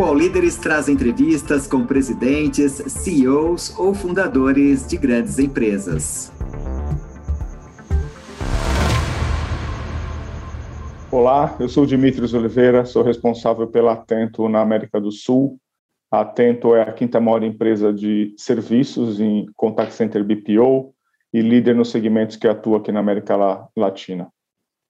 O All Líderes traz entrevistas com presidentes, CEOs ou fundadores de grandes empresas. Olá, eu sou Dimitris Oliveira, sou responsável pela Atento na América do Sul. A Atento é a quinta maior empresa de serviços em contact center BPO e líder nos segmentos que atua aqui na América Latina.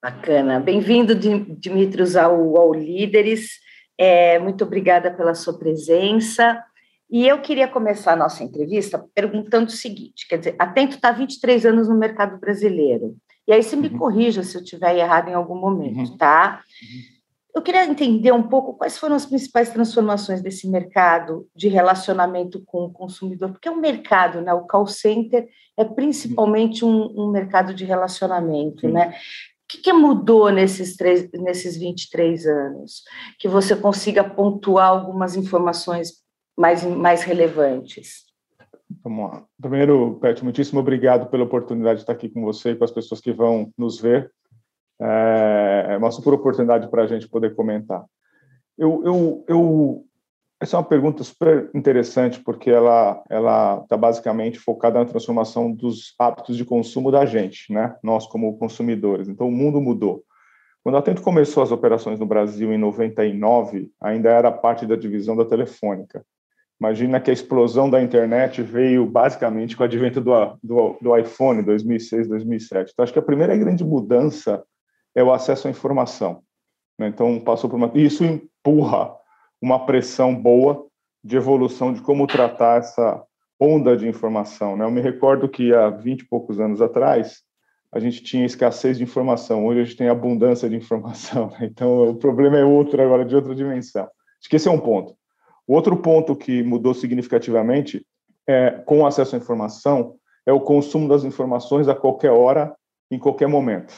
Bacana. Bem-vindo, Dimitris, ao, ao Líderes. É, muito obrigada pela sua presença. E eu queria começar a nossa entrevista perguntando o seguinte: quer dizer, Atento está há 23 anos no mercado brasileiro. E aí você me uhum. corrija se eu estiver errado em algum momento, uhum. tá? Uhum. Eu queria entender um pouco quais foram as principais transformações desse mercado de relacionamento com o consumidor, porque é um mercado, né? O call center é principalmente um, um mercado de relacionamento, né? Que, que mudou nesses, três, nesses 23 anos? Que você consiga pontuar algumas informações mais, mais relevantes. Vamos lá. Primeiro, Pet, muitíssimo obrigado pela oportunidade de estar aqui com você e com as pessoas que vão nos ver. É, é uma super oportunidade para a gente poder comentar. Eu, eu, eu essa é uma pergunta super interessante porque ela está basicamente focada na transformação dos hábitos de consumo da gente, né? Nós como consumidores. Então o mundo mudou. Quando a Atento começou as operações no Brasil em 99, ainda era parte da divisão da Telefônica. Imagina que a explosão da internet veio basicamente com o advento do, do, do iPhone 2006, 2007. Então acho que a primeira grande mudança é o acesso à informação. Né? Então passou por uma isso empurra uma pressão boa de evolução de como tratar essa onda de informação. Né? Eu me recordo que há 20 e poucos anos atrás, a gente tinha escassez de informação, hoje a gente tem abundância de informação. Né? Então, o problema é outro agora, de outra dimensão. Esse é um ponto. O outro ponto que mudou significativamente é, com acesso à informação é o consumo das informações a qualquer hora, em qualquer momento.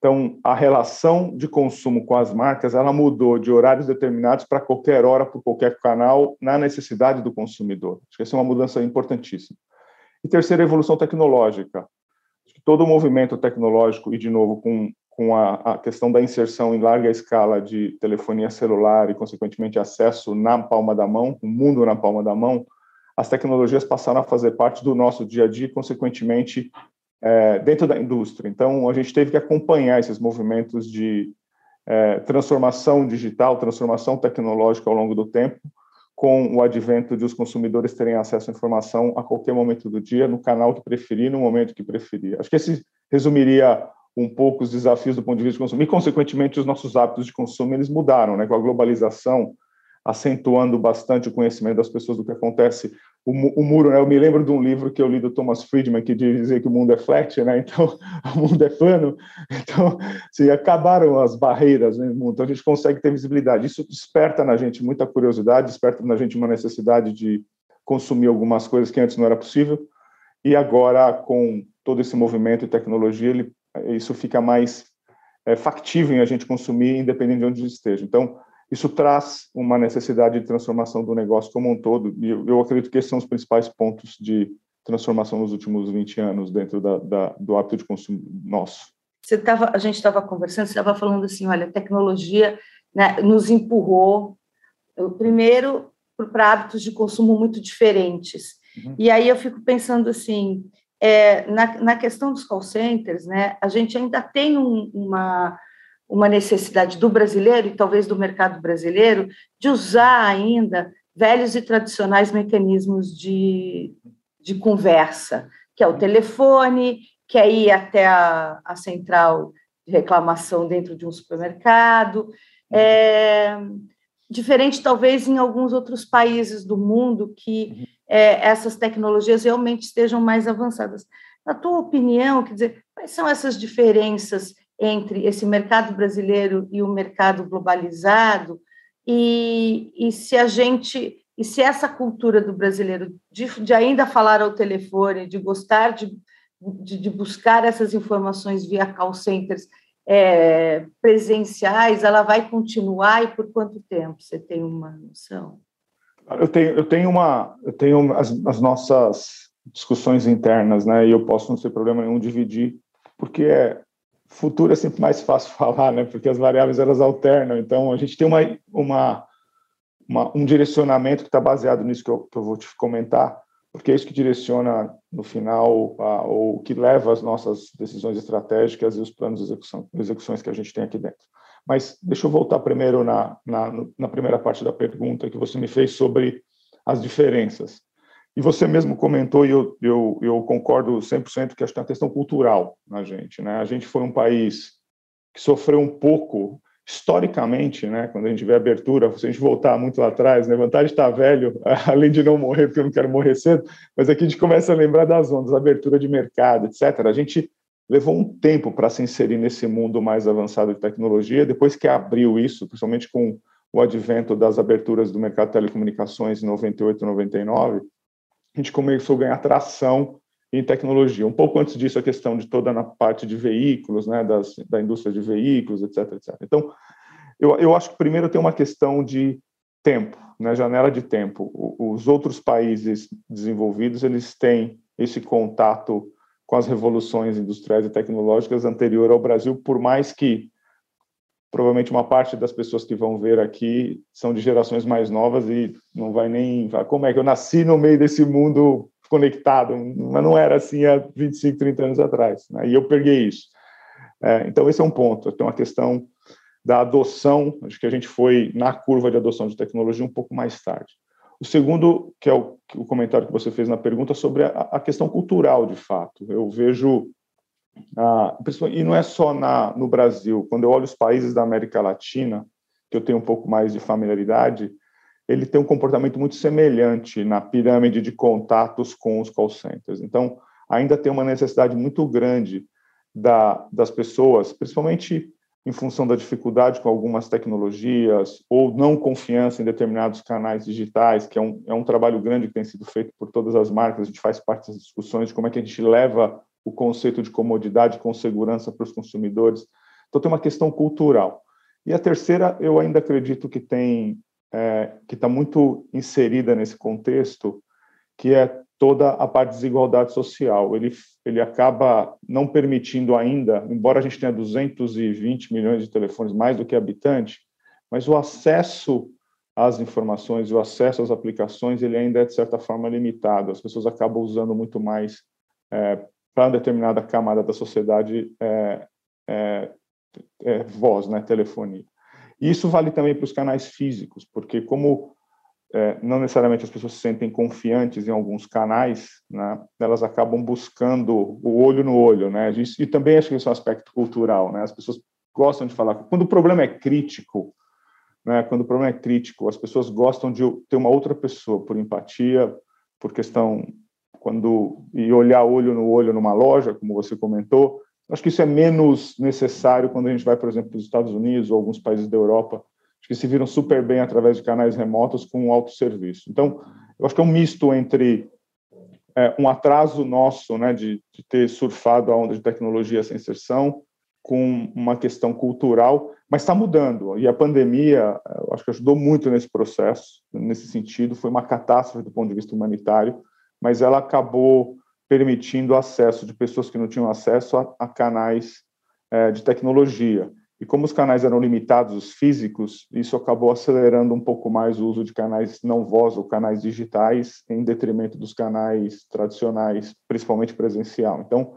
Então, a relação de consumo com as marcas, ela mudou de horários determinados para qualquer hora, por qualquer canal, na necessidade do consumidor. Acho que essa é uma mudança importantíssima. E terceira, a evolução tecnológica. Todo o movimento tecnológico, e de novo, com, com a, a questão da inserção em larga escala de telefonia celular e, consequentemente, acesso na palma da mão, o mundo na palma da mão, as tecnologias passaram a fazer parte do nosso dia a dia e, consequentemente, é, dentro da indústria. Então, a gente teve que acompanhar esses movimentos de é, transformação digital, transformação tecnológica ao longo do tempo, com o advento de os consumidores terem acesso à informação a qualquer momento do dia, no canal que preferir, no momento que preferir. Acho que esse resumiria um pouco os desafios do ponto de vista de consumo e, consequentemente, os nossos hábitos de consumo eles mudaram, né? Com a globalização, acentuando bastante o conhecimento das pessoas do que acontece. O, o, muro, né? Eu me lembro de um livro que eu li do Thomas Friedman que dizia que o mundo é flat, né? Então, o mundo é plano. Então, assim, acabaram as barreiras, né? Então, a gente consegue ter visibilidade. Isso desperta na gente muita curiosidade, desperta na gente uma necessidade de consumir algumas coisas que antes não era possível. E agora, com todo esse movimento e tecnologia, ele, isso fica mais é, factível em a gente consumir, independente de onde esteja. Então, isso traz uma necessidade de transformação do negócio como um todo, e eu, acredito que esses são os principais pontos de transformação nos últimos 20 anos dentro da, da, do hábito de consumo nosso. Você tava, a gente estava conversando, você estava falando assim, olha, a tecnologia né, nos empurrou, primeiro, para hábitos de consumo muito diferentes. Uhum. E aí eu fico pensando assim, é, na, na questão dos call centers, né, a gente ainda tem um, uma uma necessidade do brasileiro e talvez do mercado brasileiro de usar ainda velhos e tradicionais mecanismos de, de conversa, que é o telefone, que é ir até a, a central de reclamação dentro de um supermercado. É, diferente, talvez, em alguns outros países do mundo que é, essas tecnologias realmente estejam mais avançadas. Na tua opinião, quer dizer, quais são essas diferenças entre esse mercado brasileiro e o mercado globalizado e, e se a gente e se essa cultura do brasileiro de, de ainda falar ao telefone, de gostar de, de, de, buscar essas informações via call centers é, presenciais, ela vai continuar e por quanto tempo? Você tem uma noção? Eu tenho, eu tenho uma, eu tenho as, as nossas discussões internas, né? E eu posso não ter problema nenhum dividir, porque é, futuro é sempre mais fácil falar, né? Porque as variáveis elas alternam. Então a gente tem uma uma uma, um direcionamento que está baseado nisso que eu, que eu, vou te comentar, porque é isso que direciona, no final, a, ou que leva as nossas decisões estratégicas e os planos de execução, execuções que a gente tem aqui dentro. Mas deixa eu voltar primeiro na, na, na primeira parte da pergunta que você me fez sobre as diferenças. E você mesmo comentou, e eu, eu, eu concordo 100% que acho que é uma questão cultural na gente. Né? A gente foi um país que sofreu um pouco historicamente, né, quando a gente vê a abertura, se a gente voltar muito lá atrás, né, vantagem de estar velho, além de não morrer, porque eu não quero morrer cedo, mas aqui a gente começa a lembrar das ondas, abertura de mercado, etc. A gente levou um tempo para se inserir nesse mundo mais avançado de tecnologia, depois que abriu isso, principalmente com o advento das aberturas do mercado de telecomunicações em 98, 99, a gente começou a ganhar tração em tecnologia. Um pouco antes disso, a questão de toda na parte de veículos, né, das, da indústria de veículos, etc, etc. Então, eu, eu acho que primeiro tem uma questão de tempo, né, janela de tempo. Os outros países desenvolvidos, eles têm esse contato com as revoluções industriais e tecnológicas anterior ao Brasil, por mais que provavelmente uma parte das pessoas que vão ver aqui são de gerações mais novas e não vai nem como é que eu nasci no meio desse mundo conectado, mas não era assim há 25, 30 anos atrás. Né? E eu peguei isso. É, então, esse é um ponto. Tem uma questão da adoção, acho que a gente foi na curva de adoção de tecnologia um pouco mais tarde. O segundo, que é o, o comentário que você fez na pergunta, sobre a, a questão cultural, de fato. Eu vejo, ah, e não é só na, no Brasil, quando eu olho os países da América Latina, que eu tenho um pouco mais de familiaridade, ele tem um comportamento muito semelhante na pirâmide de contatos com os call centers. Então, ainda tem uma necessidade muito grande da, das pessoas, principalmente em função da dificuldade com algumas tecnologias ou não confiança em determinados canais digitais, que é um, é um trabalho grande que tem sido feito por todas as marcas. A gente faz parte das discussões de como é que a gente leva o conceito de comodidade com segurança para os consumidores. Então, tem uma questão cultural. E a terceira, eu ainda acredito que tem é, que está muito inserida nesse contexto, que é toda a parte de desigualdade social. Ele, ele acaba não permitindo ainda, embora a gente tenha 220 milhões de telefones, mais do que habitante, mas o acesso às informações, o acesso às aplicações, ele ainda é, de certa forma, limitado. As pessoas acabam usando muito mais é, para determinada camada da sociedade é, é, é voz, né, telefonia. E isso vale também para os canais físicos, porque como é, não necessariamente as pessoas se sentem confiantes em alguns canais, né, elas acabam buscando o olho no olho, né? E também acho que isso é um aspecto cultural, né? As pessoas gostam de falar. Quando o problema é crítico, né? Quando o problema é crítico, as pessoas gostam de ter uma outra pessoa por empatia, por questão quando e olhar olho no olho numa loja, como você comentou, Acho que isso é menos necessário quando a gente vai, por exemplo, para os Estados Unidos ou alguns países da Europa, acho que se viram super bem através de canais remotos com um autosserviço. Então, eu acho que é um misto entre é, um atraso nosso né, de, de, ter surfado a onda de tecnologia sem inserção com uma questão cultural, mas está mudando. E a pandemia, eu acho que ajudou muito nesse processo, nesse sentido. Foi uma catástrofe do ponto de vista humanitário, mas ela acabou permitindo acesso de pessoas que não tinham acesso a, a canais é, de tecnologia. E como os canais eram limitados, os físicos, isso acabou acelerando um pouco mais o uso de canais não voz ou canais digitais, em detrimento dos canais tradicionais, principalmente presencial. Então,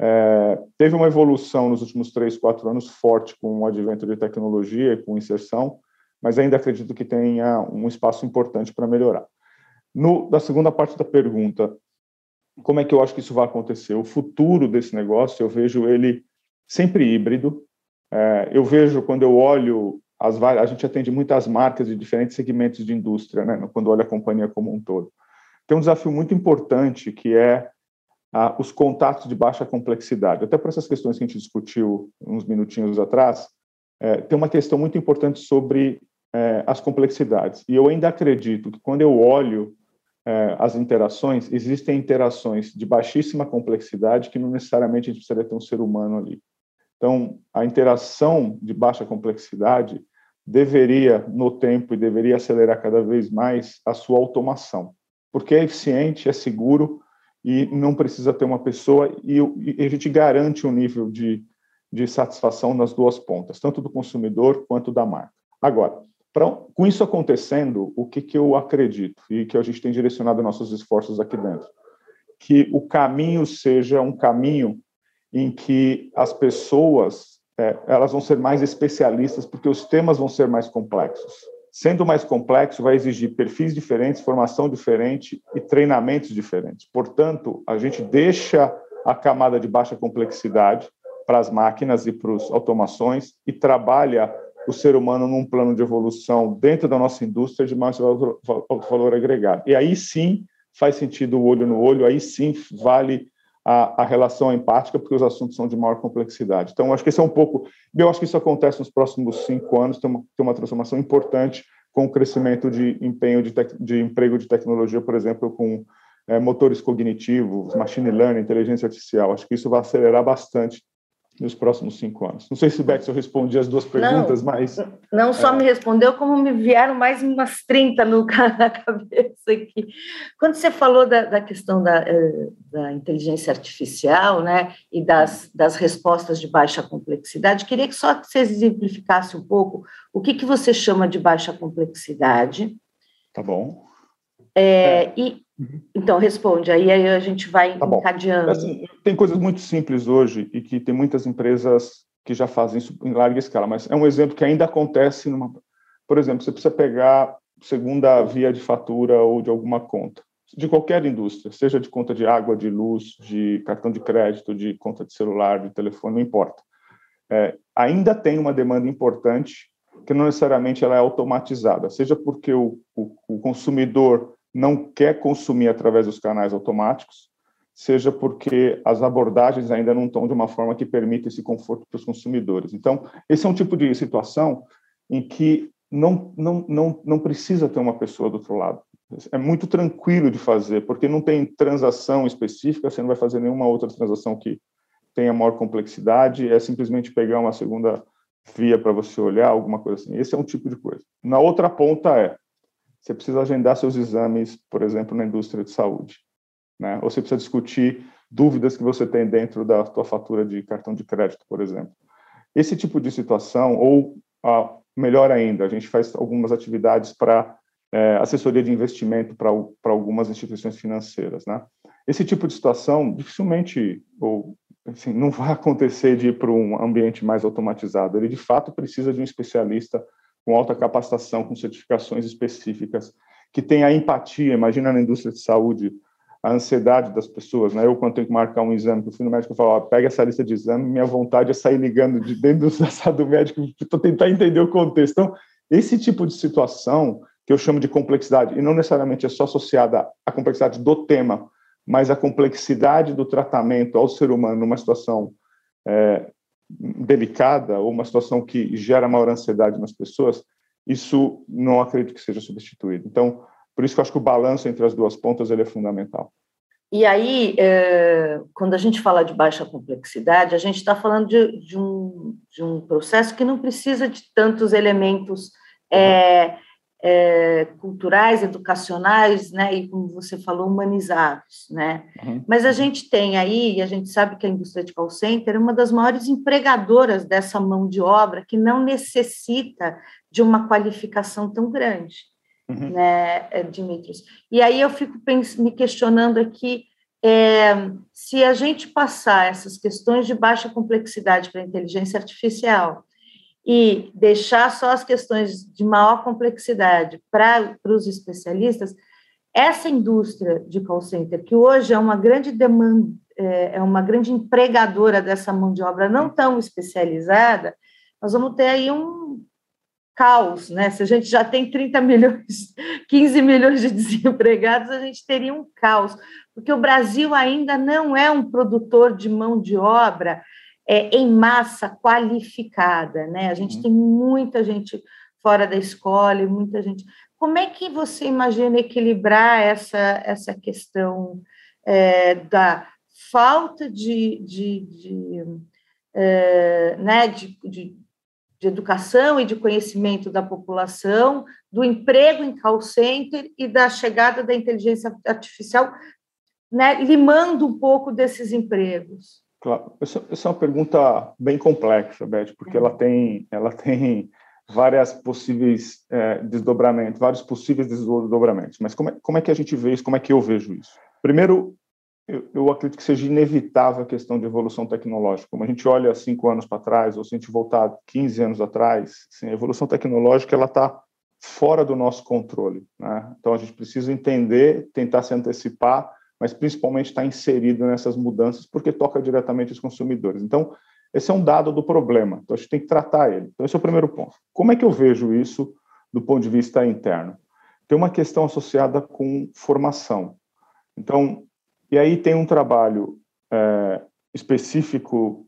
é, teve uma evolução nos últimos três, quatro anos forte com o advento de tecnologia e com inserção, mas ainda acredito que tenha um espaço importante para melhorar. No, da segunda parte da pergunta, como é que eu acho que isso vai acontecer? O futuro desse negócio, eu vejo ele sempre híbrido. É, eu vejo, quando eu olho, as a gente atende muitas marcas de diferentes segmentos de indústria, né, quando olha a companhia como um todo. Tem um desafio muito importante, que é os contatos de baixa complexidade. Até por essas questões que a gente discutiu uns minutinhos atrás, é, tem uma questão muito importante sobre é, as complexidades. E eu ainda acredito que quando eu olho as interações, existem interações de baixíssima complexidade que não necessariamente a gente precisaria ter um ser humano ali. Então, a interação de baixa complexidade deveria, no tempo, e deveria acelerar cada vez mais a sua automação, porque é eficiente, é seguro e não precisa ter uma pessoa e, e a gente garante um nível de, de satisfação nas duas pontas, tanto do consumidor quanto da marca. Agora, Pra, com isso acontecendo, o que, que eu acredito e que a gente tem direcionado nossos esforços aqui dentro? Que o caminho seja um caminho em que as pessoas é, elas vão ser mais especialistas porque os temas vão ser mais complexos. Sendo mais complexo, vai exigir perfis diferentes, formação diferente e treinamentos diferentes. Portanto, a gente deixa a camada de baixa complexidade para as máquinas e para as automações e trabalha o ser humano num plano de evolução dentro da nossa indústria de mais valor, agregado. E aí sim faz sentido o olho no olho, aí sim vale a, a, relação empática, porque os assuntos são de maior complexidade. Então, acho que esse é um pouco. Eu acho que isso acontece nos próximos cinco anos, tem uma, tem uma transformação importante com o crescimento de empenho de, tec, de emprego de tecnologia, por exemplo, com é, motores cognitivos, machine learning, inteligência artificial. Acho que isso vai acelerar bastante nos próximos cinco anos. Não sei se, Beth, eu respondi as duas perguntas, não, mas... Não só é... me respondeu, como me vieram mais umas 30 no, na cabeça aqui. Quando você falou da, da questão da, eh, da, inteligência artificial né, e das, das respostas de baixa complexidade, queria que só que você exemplificasse um pouco o que, que você chama de baixa complexidade. Tá bom. É, é. E. Então, responde, aí, aí a gente vai tá encadeando. Assim, tem coisas muito simples hoje e que tem muitas empresas que já fazem isso em larga escala, mas é um exemplo que ainda acontece numa. Por exemplo, você precisa pegar segunda via de fatura ou de alguma conta, de qualquer indústria, seja de conta de água, de luz, de cartão de crédito, de conta de celular, de telefone, não importa. É, ainda tem uma demanda importante que não necessariamente ela é automatizada, seja porque o, o, o consumidor não quer consumir através dos canais automáticos, seja porque as abordagens ainda não estão de uma forma que permita esse conforto para os consumidores. Então, esse é um tipo de situação em que não, não, não, não precisa ter uma pessoa do outro lado. É muito tranquilo de fazer, porque não tem transação específica, você não vai fazer nenhuma outra transação que tenha maior complexidade, é simplesmente pegar uma segunda via para você olhar, alguma coisa assim. Esse é um tipo de coisa. Na outra ponta é, você precisa agendar seus exames, por exemplo, na indústria de saúde, né? Ou você precisa discutir dúvidas que você tem dentro da sua fatura de cartão de crédito, por exemplo. Esse tipo de situação, ou ah, melhor ainda, a gente faz algumas atividades para é, assessoria de investimento para algumas instituições financeiras, né? Esse tipo de situação dificilmente ou assim, não vai acontecer de ir para um ambiente mais automatizado. Ele de fato precisa de um especialista com alta capacitação, com certificações específicas, que tem a empatia. Imagina na indústria de saúde, a ansiedade das pessoas, né? Eu, quando tenho que marcar um exame, eu fui no médico falo, ó, pega essa lista de exame, minha vontade é sair ligando de dentro da sala do médico para tentar entender o contexto. Então, esse tipo de situação, que eu chamo de complexidade, e não necessariamente é só associada à complexidade do tema, mas à complexidade do tratamento ao ser humano numa situação é, delicada ou uma situação que gera maior ansiedade nas pessoas, isso não acredito que seja substituído. Então, por isso que eu acho que o balanço entre as duas pontas ele é fundamental. E aí, é, quando a gente fala de baixa complexidade, a gente está falando de, de, um, de um processo que não precisa de tantos elementos é, é, culturais, educacionais, né, e como você falou, humanizados, né? Uhum. Mas a gente tem aí, e a gente sabe que a indústria de call center é uma das maiores empregadoras dessa mão de obra que não necessita de uma qualificação tão grande, uhum. né, é, Dimitris? E aí eu fico me questionando aqui é, se a gente passar essas questões de baixa complexidade para a inteligência artificial e deixar só as questões de maior complexidade para os especialistas, essa indústria de call center, que hoje é uma grande demanda, é, é uma grande empregadora dessa mão de obra não tão especializada, nós vamos ter aí um caos, né? Se a gente já tem 30 milhões, 15 milhões de desempregados, a gente teria um caos, porque o Brasil ainda não é um produtor de mão de obra é, em massa qualificada, né? A gente uhum. tem muita gente fora da escola e muita gente. Como é que você imagina equilibrar essa, essa questão é, da falta de, de, de, é, né, de, de, de, educação e de conhecimento da população, do emprego em call center e da chegada da inteligência artificial, né, limando um pouco desses empregos? Claro, essa, essa, é uma pergunta bem complexa, Beth, porque ela tem, ela tem várias possíveis é, desdobramentos, vários possíveis desdobramentos. Mas como é, como é que a gente vê isso? Como é que eu vejo isso? Primeiro, eu, eu, acredito que seja inevitável a questão de evolução tecnológica. Como a gente olha cinco anos para trás, ou se a gente voltar 15 anos atrás, assim, a evolução tecnológica ela está fora do nosso controle. Né? Então a gente precisa entender, tentar se antecipar, mas principalmente estar tá inserido nessas mudanças, porque toca diretamente os consumidores. Então esse é um dado do problema. Então a gente tem que tratar ele. Então esse é o primeiro ponto. Como é que eu vejo isso do ponto de vista interno? Tem uma questão associada com formação. Então e aí tem um trabalho é, específico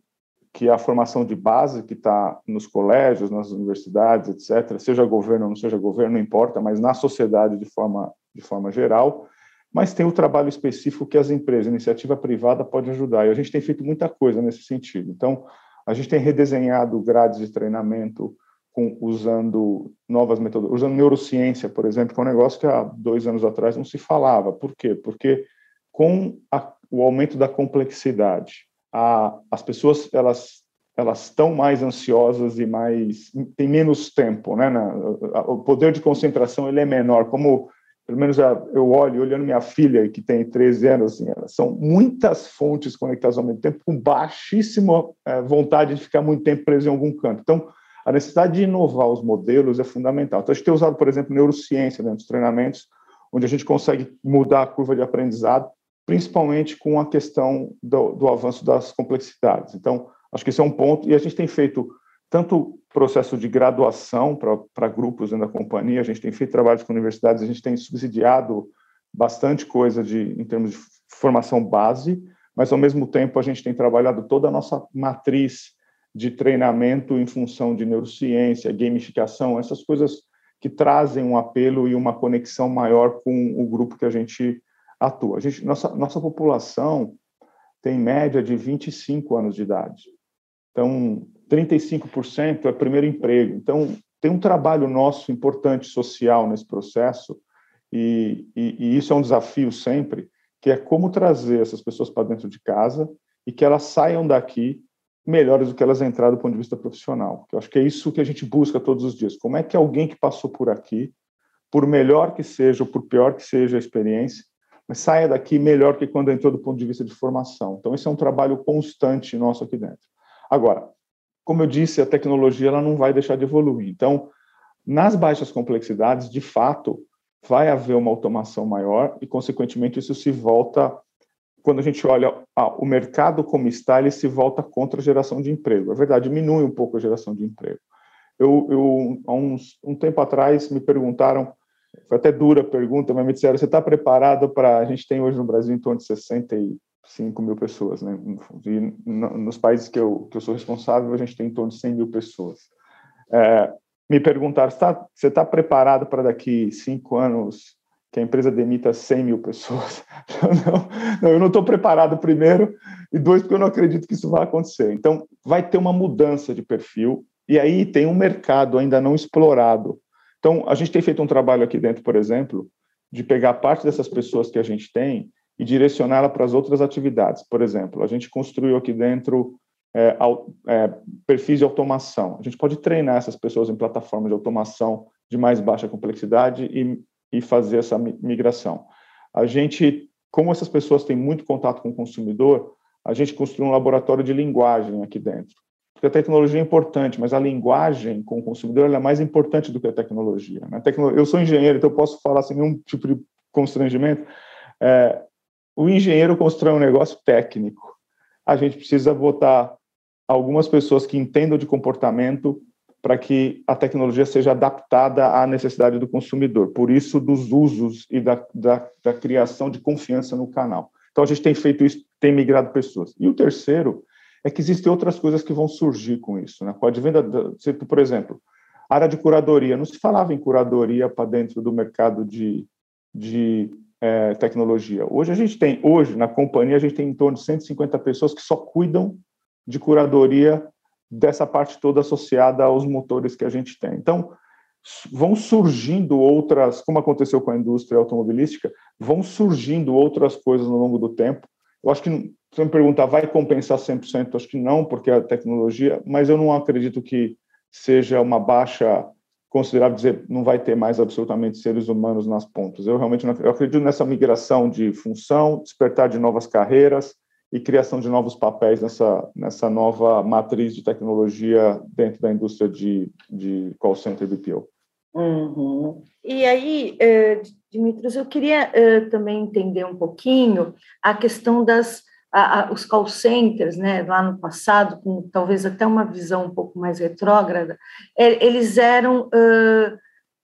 que é a formação de base que está nos colégios, nas universidades, etc. Seja governo ou não seja governo, não importa, mas na sociedade de forma de forma geral. Mas tem o trabalho específico que as empresas, a iniciativa privada pode ajudar. E a gente tem feito muita coisa nesse sentido. Então, a gente tem redesenhado grades de treinamento com, usando novas metodologias, usando neurociência, por exemplo, que é um negócio que há dois anos atrás não se falava. Por quê? Porque com a, o aumento da complexidade, a, as pessoas elas elas estão mais ansiosas e mais tem menos tempo, né? Na, a, o poder de concentração ele é menor. Como pelo menos eu olho olhando minha filha que tem 13 anos, assim, são muitas fontes conectadas ao mesmo tempo com baixíssima é, vontade de ficar muito tempo preso em algum canto. Então a necessidade de inovar os modelos é fundamental. Então, a gente tem usado, por exemplo, neurociência dentro dos treinamentos, onde a gente consegue mudar a curva de aprendizado principalmente com a questão do, do avanço das complexidades. Então, acho que esse é um ponto, e a gente tem feito tanto processo de graduação para grupos dentro da companhia, a gente tem feito trabalhos com universidades, a gente tem subsidiado bastante coisa de, em termos de formação base, mas ao mesmo tempo a gente tem trabalhado toda a nossa matriz de treinamento em função de neurociência, gamificação, essas coisas que trazem um apelo e uma conexão maior com o grupo que a gente atua. A gente, nossa, nossa população tem média de 25 anos de idade. Então, 35% é primeiro emprego. Então, tem um trabalho nosso importante social nesse processo, e, e, e isso é um desafio sempre, que é como trazer essas pessoas para dentro de casa e que elas saiam daqui melhores do que elas entraram do ponto de vista profissional. Eu acho que é isso que a gente busca todos os dias. Como é que alguém que passou por aqui, por melhor que seja ou por pior que seja a experiência, mas saia daqui melhor que quando entrou do ponto de vista de formação. Então, esse é um trabalho constante nosso aqui dentro. Agora, como eu disse, a tecnologia ela não vai deixar de evoluir. Então, nas baixas complexidades, de fato, vai haver uma automação maior e, consequentemente, isso se volta. Quando a gente olha ah, o mercado como está, ele se volta contra a geração de emprego. É verdade, diminui um pouco a geração de emprego. Eu, eu há uns, um tempo atrás, me perguntaram foi até dura a pergunta, mas me disseram: você está preparado para. A gente tem hoje no Brasil em torno de 65 mil pessoas, né? E nos países que eu, que eu sou responsável, a gente tem em torno de 100 mil pessoas. É, me perguntaram: você está preparado para daqui cinco anos que a empresa demita 100 mil pessoas? não, não, eu não estou preparado, primeiro, e dois, porque eu não acredito que isso vai acontecer. Então, vai ter uma mudança de perfil, e aí tem um mercado ainda não explorado então, a gente tem feito um trabalho aqui dentro, por exemplo, de pegar parte dessas pessoas que a gente tem e direcioná-la para as outras atividades. Por exemplo, a gente construiu aqui dentro é, é, perfis de automação. A gente pode treinar essas pessoas em plataformas de automação de mais baixa complexidade e, e fazer essa migração. A gente, como essas pessoas têm muito contato com o consumidor, a gente construiu um laboratório de linguagem aqui dentro porque a tecnologia é importante, mas a linguagem com o consumidor é mais importante do que a tecnologia. Né? Eu sou engenheiro, então eu posso falar sem nenhum tipo de constrangimento. É, o engenheiro constrói um negócio técnico. A gente precisa botar algumas pessoas que entendam de comportamento para que a tecnologia seja adaptada à necessidade do consumidor. Por isso, dos usos e da, da, da criação de confiança no canal. Então, a gente tem feito isso, tem migrado pessoas. E o terceiro é que existem outras coisas que vão surgir com isso. Né? Com a por exemplo, área de curadoria. Não se falava em curadoria para dentro do mercado de, de é, tecnologia. Hoje a gente tem, hoje na companhia a gente tem em torno de 150 pessoas que só cuidam de curadoria dessa parte toda associada aos motores que a gente tem. Então, vão surgindo outras, como aconteceu com a indústria automobilística, vão surgindo outras coisas ao longo do tempo. Eu acho que você me perguntar, vai compensar 100%? Acho que não, porque a tecnologia, mas eu não acredito que seja uma baixa considerável, dizer não vai ter mais absolutamente seres humanos nas pontas. Eu realmente não, eu acredito nessa migração de função, despertar de novas carreiras e criação de novos papéis nessa, nessa nova matriz de tecnologia dentro da indústria de, de call center BPO. Uhum. E aí, eh, Dimitrios, eu queria eh, também entender um pouquinho a questão das a, a, os call centers, né, lá no passado, com talvez até uma visão um pouco mais retrógrada, é, eles eram uh,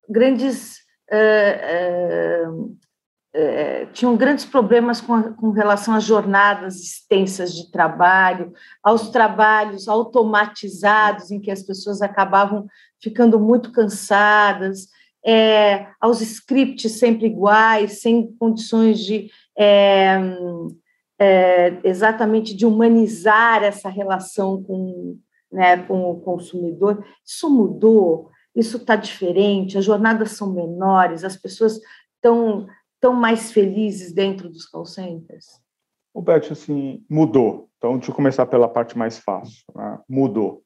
grandes uh, uh, tinham grandes problemas com, a, com relação às jornadas extensas de trabalho, aos trabalhos automatizados, em que as pessoas acabavam ficando muito cansadas, é, aos scripts sempre iguais, sem condições de é, é, exatamente de humanizar essa relação com, né, com o consumidor. Isso mudou, isso está diferente, as jornadas são menores, as pessoas estão tão mais felizes dentro dos call centers? O Beth, assim, mudou. Então, deixa eu começar pela parte mais fácil. Né? Mudou.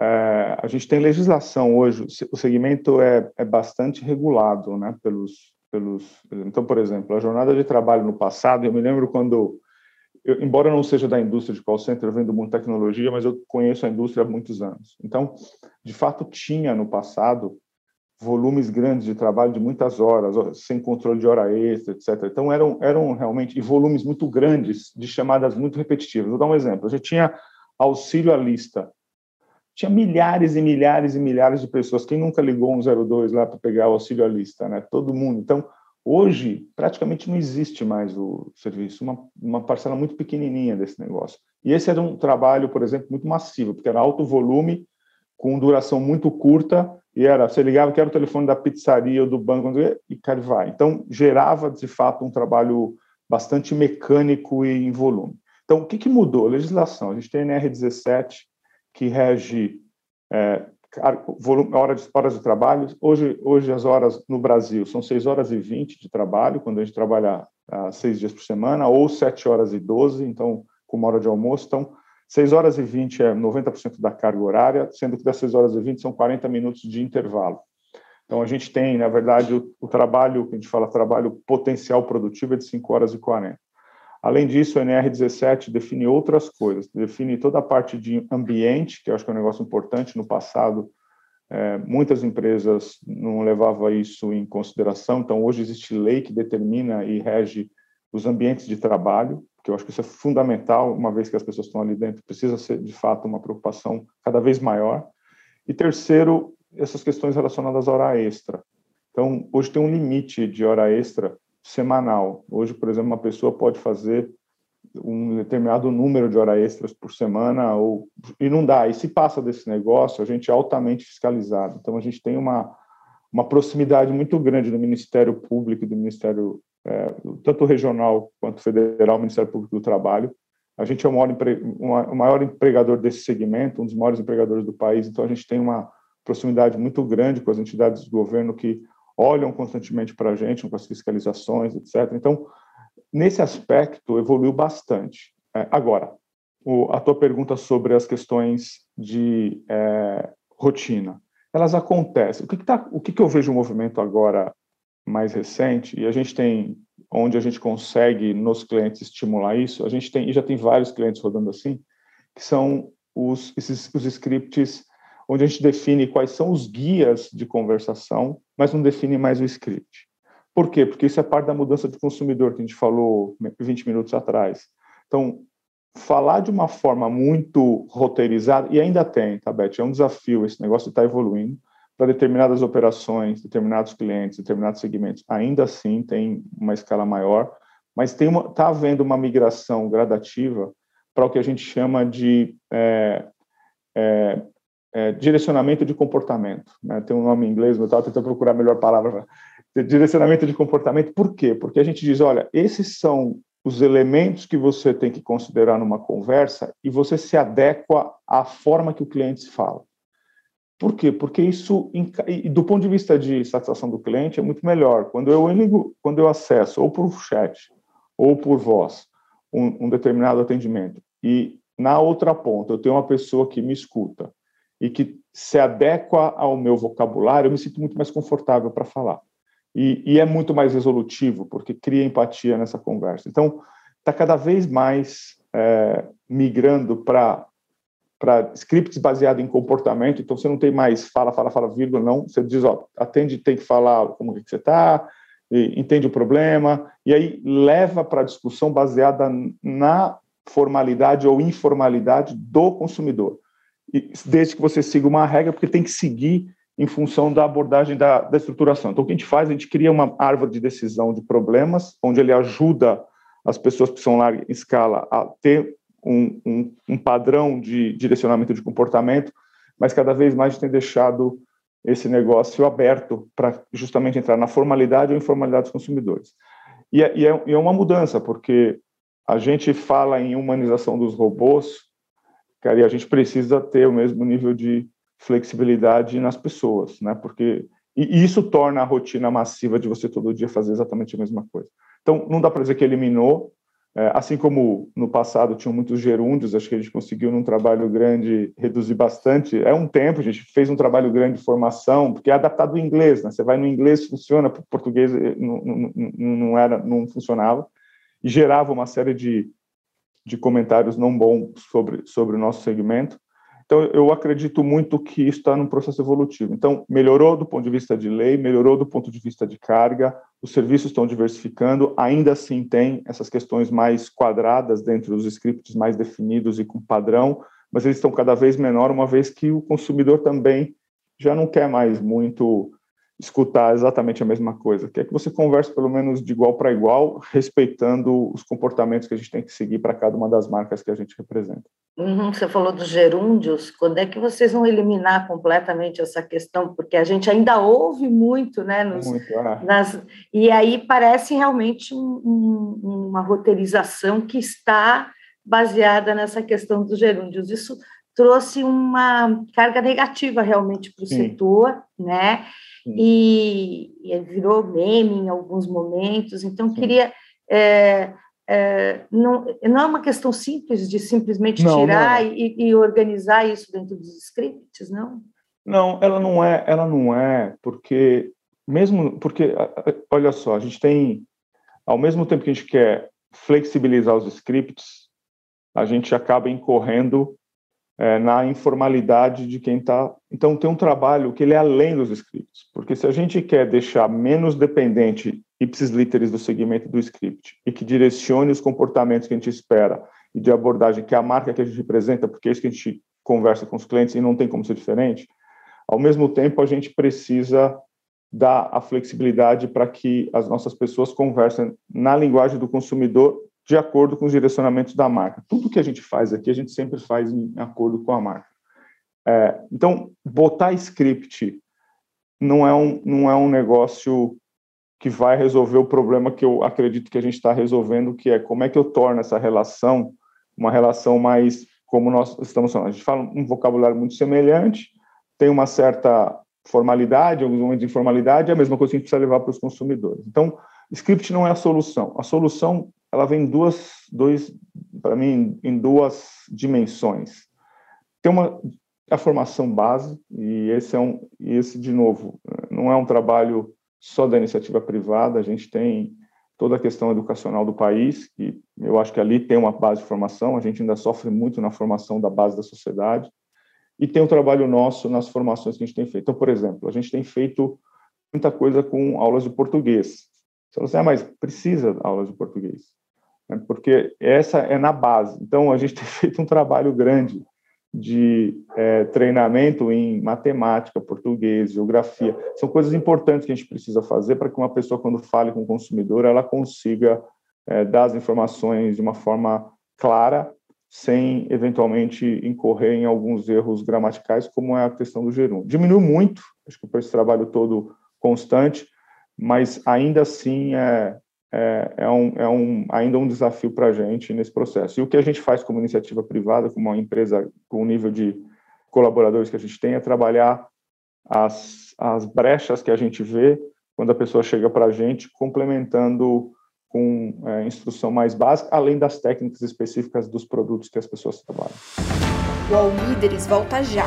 É, a gente tem legislação hoje, o segmento é, é bastante regulado, né, pelos, pelos... Então, por exemplo, a jornada de trabalho no passado, eu me lembro quando eu, embora eu não seja da indústria de call center, eu vendo muito tecnologia, mas eu conheço a indústria há muitos anos. Então, de fato, tinha no passado volumes grandes de trabalho de muitas horas, sem controle de hora extra, etc. Então, eram, eram realmente e volumes muito grandes de chamadas muito repetitivas. Vou dar um exemplo. Eu já tinha auxílio à lista. Tinha milhares e milhares e milhares de pessoas. Quem nunca ligou um 02 lá para pegar o auxílio à lista, né? Todo mundo. Então, Hoje, praticamente não existe mais o serviço, uma, uma parcela muito pequenininha desse negócio. E esse era um trabalho, por exemplo, muito massivo, porque era alto volume, com duração muito curta, e era, você ligava que era o telefone da pizzaria ou do banco, e cara, vai. Então, gerava, de fato, um trabalho bastante mecânico e em volume. Então, o que, que mudou? Legislação. A gente tem a NR17, que rege é, volume, horas, horas de trabalho. Hoje, hoje, as horas no Brasil são 6 horas e 20 de trabalho, quando a gente trabalha ah, seis dias por semana, ou 7 horas e 12, então, com uma hora de almoço. Então, 6 horas e 20 é 90% da carga horária, sendo que das 6 horas e 20 são 40 minutos de intervalo. Então, a gente tem, na verdade, o, o trabalho, que a gente fala trabalho potencial produtivo é de 5 horas e 40. Além disso, o NR17 define outras coisas, define toda a parte de ambiente, que eu acho que é um negócio importante. No passado, é, muitas empresas não levavam isso em consideração, então hoje existe lei que determina e rege os ambientes de trabalho, que eu acho que isso é fundamental, uma vez que as pessoas estão ali dentro, precisa ser de fato uma preocupação cada vez maior. E terceiro, essas questões relacionadas à hora extra. Então, hoje tem um limite de hora extra semanal. Hoje, por exemplo, uma pessoa pode fazer um determinado número de horas extras por semana ou e não dá. E se passa desse negócio, a gente é altamente fiscalizado. Então a gente tem uma uma proximidade muito grande do Ministério Público e do Ministério é, tanto regional quanto federal, Ministério Público do Trabalho. A gente é o maior, o maior empregador desse segmento, um dos maiores empregadores do país. Então a gente tem uma proximidade muito grande com as entidades do governo que olham constantemente para a gente, com as fiscalizações, etc. Então, nesse aspecto, evoluiu bastante. É, agora, o, a tua pergunta sobre as questões de é, rotina, elas acontecem. O que, que, tá, o que, que eu vejo um movimento agora mais recente, e a gente tem, onde a gente consegue nos clientes estimular isso, a gente tem, e já tem vários clientes rodando assim, que são os, esses, os scripts onde a gente define quais são os guias de conversação, mas não define mais o script. Por quê? Porque isso é parte da mudança de consumidor que a gente falou 20 minutos atrás. Então, falar de uma forma muito roteirizada, e ainda tem, tá, Beth? É um desafio, esse negócio está evoluindo para determinadas operações, determinados clientes, determinados segmentos. Ainda assim, tem uma escala maior, mas está havendo uma migração gradativa para o que a gente chama de é, é, é, direcionamento de comportamento. Né? Tem um nome em inglês, mas eu estava tentando procurar a melhor palavra. Direcionamento de comportamento, por quê? Porque a gente diz, olha, esses são os elementos que você tem que considerar numa conversa e você se adequa à forma que o cliente se fala. Por quê? Porque isso, do ponto de vista de satisfação do cliente, é muito melhor. Quando eu ligo, quando eu acesso ou por chat ou por voz um, um determinado atendimento e na outra ponta eu tenho uma pessoa que me escuta e que se adequa ao meu vocabulário, eu me sinto muito mais confortável para falar. E, e, é muito mais resolutivo, porque cria empatia nessa conversa. Então, está cada vez mais é, migrando para para scripts baseados em comportamento, então você não tem mais fala, fala, fala, vírgula, não, você diz, ó, atende, tem que falar como que você está, entende o problema, e aí leva para a discussão baseada na formalidade ou informalidade do consumidor. Desde que você siga uma regra, porque tem que seguir em função da abordagem da, da estruturação. Então, o que a gente faz? A gente cria uma árvore de decisão de problemas, onde ele ajuda as pessoas que são larga escala a ter um, um, um, padrão de direcionamento de comportamento, mas cada vez mais tem deixado esse negócio aberto para justamente entrar na formalidade ou informalidade dos consumidores. E é, e é, e é uma mudança, porque a gente fala em humanização dos robôs, cara, e a gente precisa ter o mesmo nível de flexibilidade nas pessoas, né? Porque e isso torna a rotina massiva de você todo dia fazer exatamente a mesma coisa. Então, não dá para dizer que eliminou, é, assim como no passado tinham muitos gerúndios, acho que a gente conseguiu, num trabalho grande, reduzir bastante. É um tempo, a gente fez um trabalho grande de formação, porque é adaptado ao inglês, né? Você vai no inglês, funciona, português eh, não, não, não, era, não funcionava, e gerava uma série de, de comentários não bons sobre, sobre o nosso segmento. Então, eu acredito muito que isso está num processo evolutivo. Então, melhorou do ponto de vista de lei, melhorou do ponto de vista de carga, os serviços estão diversificando, ainda assim tem essas questões mais quadradas dentro dos scripts mais definidos e com padrão, mas eles estão cada vez menor, uma vez que o consumidor também já não quer mais muito escutar exatamente a mesma coisa, quer que você converse pelo menos de igual para igual, respeitando os comportamentos que a gente tem que seguir para cada uma das marcas que a gente representa. Uhum, você falou dos gerúndios, quando é que vocês vão eliminar completamente essa questão? Porque a gente ainda ouve muito, né? Nos, muito, é. nas, e aí parece realmente um, um, uma roteirização que está baseada nessa questão dos gerúndios. Isso trouxe uma carga negativa realmente para o setor, né? E, e, virou meme em alguns momentos. Então, Sim. queria. É, é, não, não é uma questão simples de simplesmente não, tirar não. E, e, organizar isso dentro dos scripts, não? Não, ela não é, ela não é, porque mesmo porque olha só, a gente tem ao mesmo tempo que a gente quer flexibilizar os scripts, a gente acaba incorrendo é, na informalidade de quem está. Então, tem um trabalho que ele é além dos scripts, porque se a gente quer deixar menos dependente ipsis literis do segmento do script e que direcione os comportamentos que a gente espera e de abordagem que é a marca que a gente representa, porque é isso que a gente conversa com os clientes e não tem como ser diferente, ao mesmo tempo a gente precisa dar a flexibilidade para que as nossas pessoas conversem na linguagem do consumidor de acordo com os direcionamentos da marca. Tudo que a gente faz aqui, a gente sempre faz em acordo com a marca. É, então, botar script não é, um, não é um negócio que vai resolver o problema que eu acredito que a gente está resolvendo, que é como é que eu torno essa relação uma relação mais como nós estamos falando. A gente fala um vocabulário muito semelhante, tem uma certa formalidade, alguns momentos de informalidade, é a mesma coisa que a gente precisa levar para os consumidores. Então, script não é a solução. A solução ela vem duas, dois, para mim, em duas dimensões. Tem uma a formação base e esse é um, esse de novo, não é um trabalho só da iniciativa privada. A gente tem toda a questão educacional do país, que eu acho que ali tem uma base de formação. A gente ainda sofre muito na formação da base da sociedade. E tem o trabalho nosso nas formações que a gente tem feito. Então, por exemplo, a gente tem feito muita coisa com aulas de português. Você fala assim, ah, mas precisa aulas de português né? porque essa é na base. Então, a gente tem feito um trabalho grande de é, treinamento em matemática, português, geografia. São coisas importantes que a gente precisa fazer para que uma pessoa, quando fale com o consumidor, ela consiga é, dar as informações de uma forma clara, sem eventualmente incorrer em alguns erros gramaticais, como é a questão do gerúndio. Diminuiu muito, acho que por esse trabalho todo constante, mas ainda assim é, é, é, um, é um, ainda um desafio para a gente nesse processo. E o que a gente faz como iniciativa privada, como uma empresa com o nível de colaboradores que a gente tem, é trabalhar as, as brechas que a gente vê quando a pessoa chega para a gente, complementando com é, instrução mais básica, além das técnicas específicas dos produtos que as pessoas trabalham. O All Líderes volta já.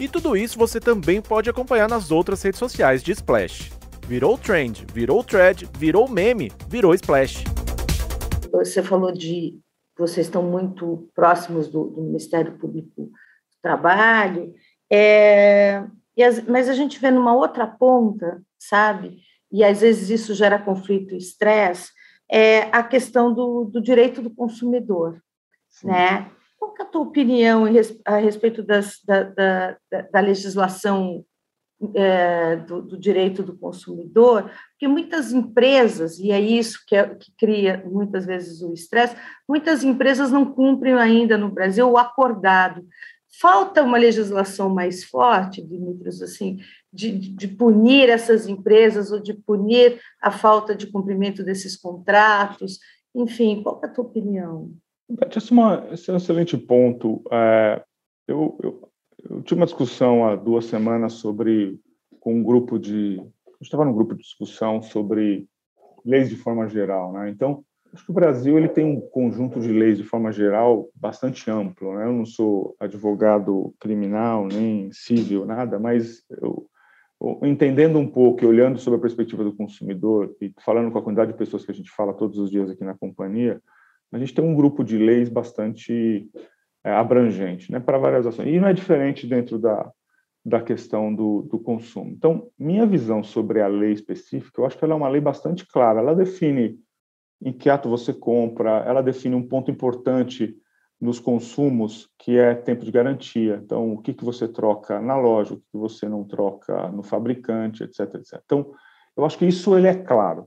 E tudo isso você também pode acompanhar nas outras redes sociais de Splash. Virou trend, virou thread, virou meme, virou Splash. Você falou de vocês estão muito próximos do, do Ministério Público do Trabalho, é, as, mas a gente vê numa outra ponta, sabe? E às vezes isso gera conflito e estresse, é a questão do, do direito do consumidor, Sim. né? Qual é a tua opinião a respeito das, da, da, da, legislação é, do, do, direito do consumidor? Porque muitas empresas, e é isso que, é, que cria muitas vezes o estresse, muitas empresas não cumprem ainda no Brasil o acordado. Falta uma legislação mais forte, Dimitrios, assim, de, de punir essas empresas ou de punir a falta de cumprimento desses contratos. Enfim, qual é a tua opinião? Esse é, esse é um excelente ponto. É, eu, eu, eu, tive uma discussão há duas semanas sobre com um grupo de eu estava num grupo de discussão sobre leis de forma geral, né? Então acho que o Brasil ele tem um conjunto de leis de forma geral bastante amplo, né? Eu não sou advogado criminal nem civil nada, mas eu, entendendo um pouco e olhando sobre a perspectiva do consumidor e falando com a quantidade de pessoas que a gente fala todos os dias aqui na companhia a gente tem um grupo de leis bastante é, abrangente, né, para várias ações. E não é diferente dentro da, da questão do, do consumo. Então, minha visão sobre a lei específica, eu acho que ela é uma lei bastante clara. Ela define em que ato você compra, ela define um ponto importante nos consumos, que é tempo de garantia. Então, o que, que você troca na loja, o que você não troca no fabricante, etc, etc. Então, eu acho que isso ele é claro.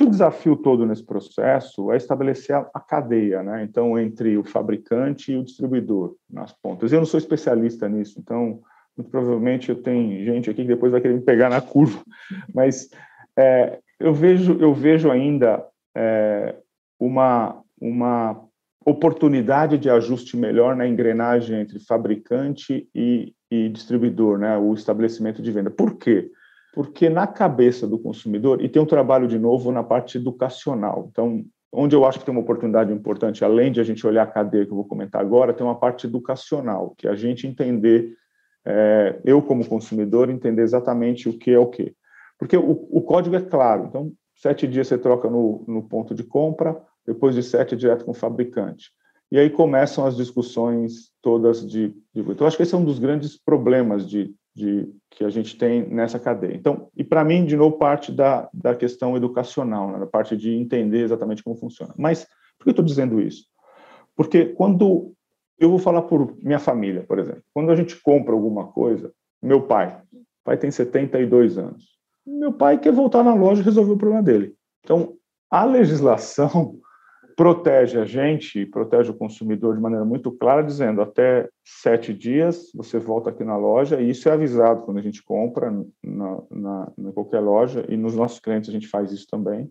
O desafio todo nesse processo é estabelecer a, cadeia, né? Então, entre o fabricante e o distribuidor nas pontas. Eu não sou especialista nisso, então, muito provavelmente eu tenho gente aqui que depois vai querer me pegar na curva, mas é, eu vejo eu vejo ainda é, uma uma oportunidade de ajuste melhor na engrenagem entre fabricante e, e distribuidor, né? O estabelecimento de venda. Por quê? Na cabeça do consumidor, e tem um trabalho de novo na parte educacional. Então, onde eu acho que tem uma oportunidade importante, além de a gente olhar a cadeia que eu vou comentar agora, tem uma parte educacional, que é a gente entender, é, eu como consumidor, entender exatamente o que é o que. Porque o, o, código é claro, então, sete dias você troca no, no ponto de compra, depois de sete é direto com o fabricante. E aí começam as discussões todas de, de... Então, acho que esse é um dos grandes problemas de, de, que a gente tem nessa cadeia. Então, e para mim, de novo, parte da, da questão educacional, né, da parte de entender exatamente como funciona. Mas por que eu estou dizendo isso? Porque quando eu vou falar por minha família, por exemplo, quando a gente compra alguma coisa, meu pai, pai tem 72 anos, meu pai quer voltar na loja e resolver o problema dele. Então, a legislação protege a gente, protege o consumidor de maneira muito clara, dizendo até sete dias você volta aqui na loja, e isso é avisado quando a gente compra na, na, na qualquer loja, e nos nossos clientes a gente faz isso também.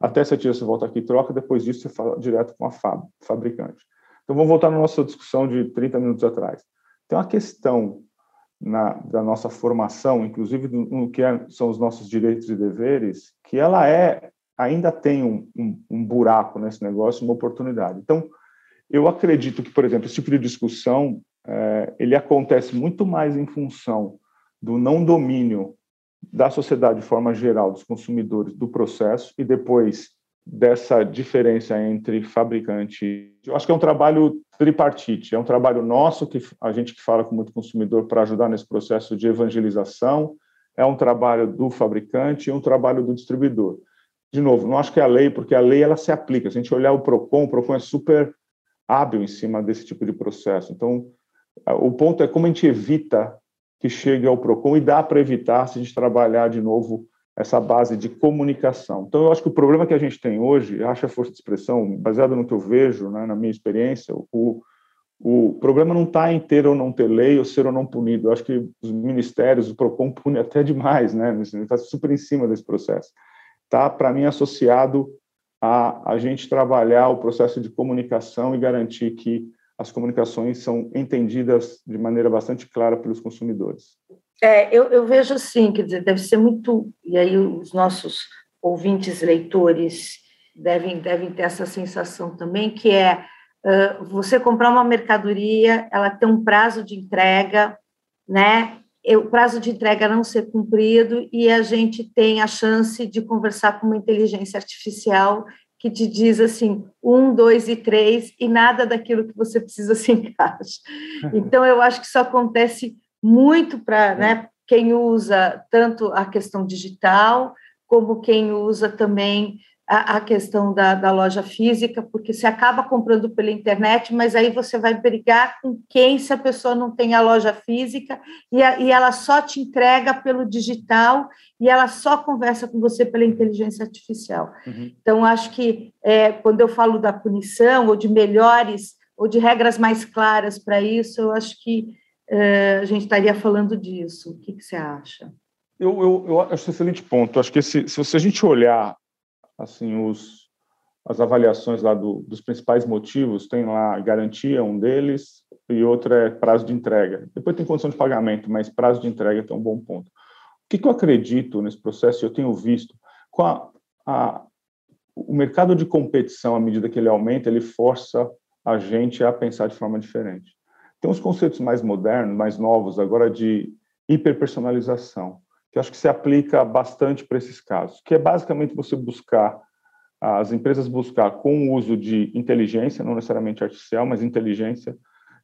Até sete dias você volta aqui e troca, depois disso você fala direto com a fab, fabricante. Então vamos voltar na nossa discussão de 30 minutos atrás. Tem uma questão na, da nossa formação, inclusive no que é, são os nossos direitos e deveres, que ela é ainda tem um, um, um buraco nesse negócio, uma oportunidade. Então, eu acredito que, por exemplo, esse tipo de discussão é, ele acontece muito mais em função do não domínio da sociedade de forma geral, dos consumidores, do processo e depois dessa diferença entre fabricante. Eu acho que é um trabalho tripartite, é um trabalho nosso que a gente que fala com muito consumidor para ajudar nesse processo de evangelização, é um trabalho do fabricante e um trabalho do distribuidor. De novo, não acho que é a lei, porque a lei ela se aplica. Se a gente olhar o Procon, o Procon é super hábil em cima desse tipo de processo. Então, o ponto é como a gente evita que chegue ao Procon e dá para evitar se a gente trabalhar de novo essa base de comunicação. Então, eu acho que o problema que a gente tem hoje, acho a força de expressão, baseado no que eu vejo, né, na minha experiência, o, o problema não está em ter ou não ter lei, ou ser ou não punido. Eu acho que os ministérios, o PROCON pune até demais, né? Está super em cima desse processo. Está, para mim, associado a a gente trabalhar o processo de comunicação e garantir que as comunicações são entendidas de maneira bastante clara pelos consumidores. É, eu, eu vejo assim, quer dizer, deve ser muito. E aí, os nossos ouvintes, leitores, devem, devem ter essa sensação também, que é você comprar uma mercadoria, ela tem um prazo de entrega, né? O prazo de entrega não ser cumprido e a gente tem a chance de conversar com uma inteligência artificial que te diz assim um, dois e três e nada daquilo que você precisa se encaixa. Então eu acho que isso acontece muito para né, quem usa tanto a questão digital como quem usa também a, a questão da, da, loja física, porque você acaba comprando pela internet, mas aí você vai brigar com quem se a pessoa não tem a loja física e, a, e ela só te entrega pelo digital e ela só conversa com você pela inteligência artificial. Uhum. Então, acho que é, quando eu falo da punição ou de melhores ou de regras mais claras para isso, eu acho que é, a gente estaria falando disso. O que, que você acha? Eu, eu, eu, acho um excelente ponto. Acho que se, se a gente olhar assim os as avaliações lá do, dos principais motivos tem lá garantia um deles e outro é prazo de entrega. Depois tem condição de pagamento mas prazo de entrega é um bom ponto. O que, que eu acredito nesse processo eu tenho visto com a, a, o mercado de competição à medida que ele aumenta ele força a gente a pensar de forma diferente. Tem uns conceitos mais modernos mais novos agora de hiperpersonalização que acho que se aplica bastante para esses casos, que é basicamente você buscar, as empresas buscar com o uso de inteligência, não necessariamente artificial, mas inteligência,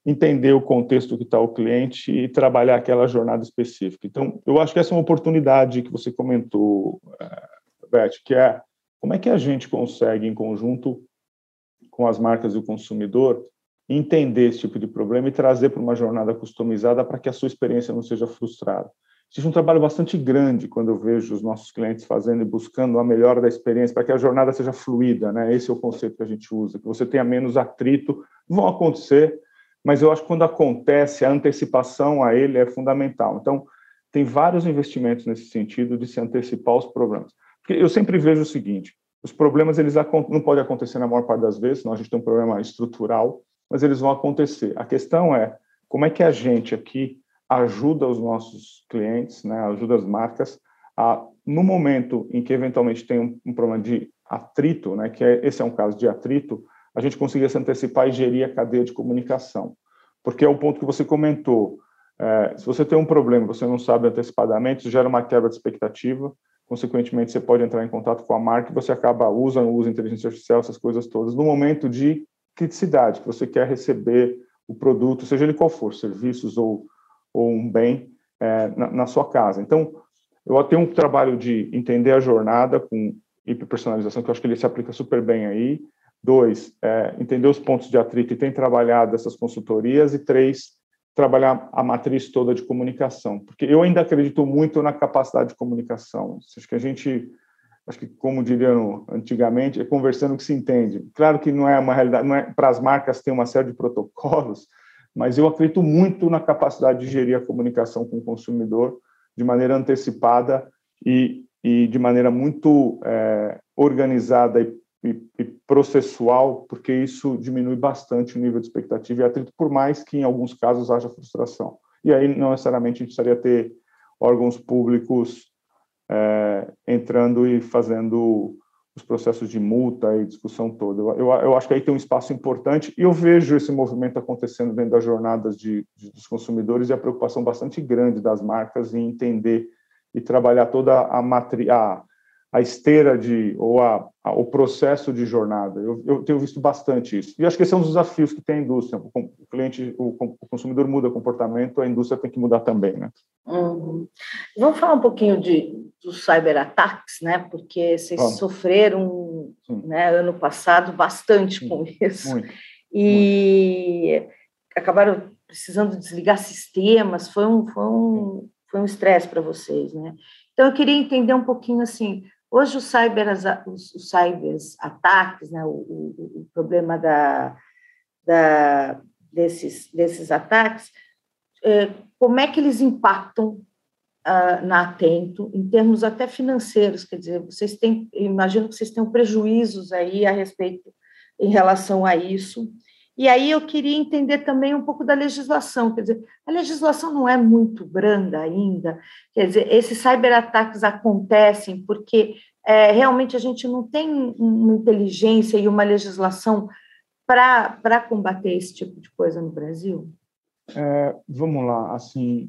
entender o contexto que está o cliente e trabalhar aquela jornada específica. Então, eu acho que essa é uma oportunidade que você comentou, eh, Beth, que é como é que a gente consegue, em conjunto com as marcas e o consumidor, entender esse tipo de problema e trazer para uma jornada customizada para que a sua experiência não seja frustrada. Existe um trabalho bastante grande quando eu vejo os nossos clientes fazendo e buscando a melhora da experiência para que a jornada seja fluida, né? Esse é o conceito que a gente usa, que você tenha menos atrito. Vão acontecer, mas eu acho que quando acontece, a antecipação a ele é fundamental. Então, tem vários investimentos nesse sentido de se antecipar os problemas. Porque eu sempre vejo o seguinte, os problemas eles não podem acontecer na maior parte das vezes, senão a gente tem um problema estrutural, mas eles vão acontecer. A questão é como é que a gente aqui ajuda os nossos clientes, né, ajuda as marcas a, no momento em que eventualmente tem um, um problema de atrito, né, que é, esse é um caso de atrito, a gente conseguir se antecipar e gerir a cadeia de comunicação. Porque é o ponto que você comentou. É, se você tem um problema você não sabe antecipadamente, isso gera uma quebra de expectativa, consequentemente você pode entrar em contato com a marca e você acaba usando, usa inteligência artificial, essas coisas todas, no momento de criticidade, que você quer receber o produto, seja ele qual for, serviços ou ou um bem é, na, na, sua casa. Então, eu tenho um trabalho de entender a jornada com hiperpersonalização, que eu acho que ele se aplica super bem aí. Dois, é, entender os pontos de atrito e tem trabalhado essas consultorias. E três, trabalhar a matriz toda de comunicação, porque eu ainda acredito muito na capacidade de comunicação. Acho que a gente, acho que como diriam antigamente, é conversando que se entende. Claro que não é uma realidade, não é para as marcas tem uma série de protocolos, mas eu acredito muito na capacidade de gerir a comunicação com o consumidor de maneira antecipada e, e de maneira muito é, organizada e, e, e, processual, porque isso diminui bastante o nível de expectativa e atrito, por mais que em alguns casos haja frustração. E aí não necessariamente a gente precisaria ter órgãos públicos é, entrando e fazendo os processos de multa e discussão toda. Eu, eu, eu, acho que aí tem um espaço importante e eu vejo esse movimento acontecendo dentro das jornadas de, de, dos consumidores e a preocupação bastante grande das marcas em entender e trabalhar toda a, matri a, a esteira de ou a, a, o processo de jornada. Eu, eu, tenho visto bastante isso. E acho que esses são os desafios que tem a indústria. O, o cliente, o, o, consumidor muda comportamento, a indústria tem que mudar também, né? Uhum. Vamos falar um pouquinho de dos cyberataques, né? Porque vocês Vamos. sofreram, né, ano passado bastante Sim. com isso. Muito. E Muito. acabaram precisando desligar sistemas. Foi um foi um foi um estresse para vocês, né? Então eu queria entender um pouquinho assim Hoje, os, cyber, os, os cyberataques, né, o, o, o, problema da, da, desses, desses ataques, é, como é que eles impactam uh, na Atento, em termos até financeiros? Quer dizer, vocês têm, imagino que vocês tenham prejuízos aí a respeito, em relação a isso. E aí eu queria entender também um pouco da legislação, quer dizer, a legislação não é muito branda ainda, quer dizer, esses cyberataques acontecem porque é, realmente a gente não tem uma inteligência e uma legislação para combater esse tipo de coisa no Brasil? É, vamos lá, assim,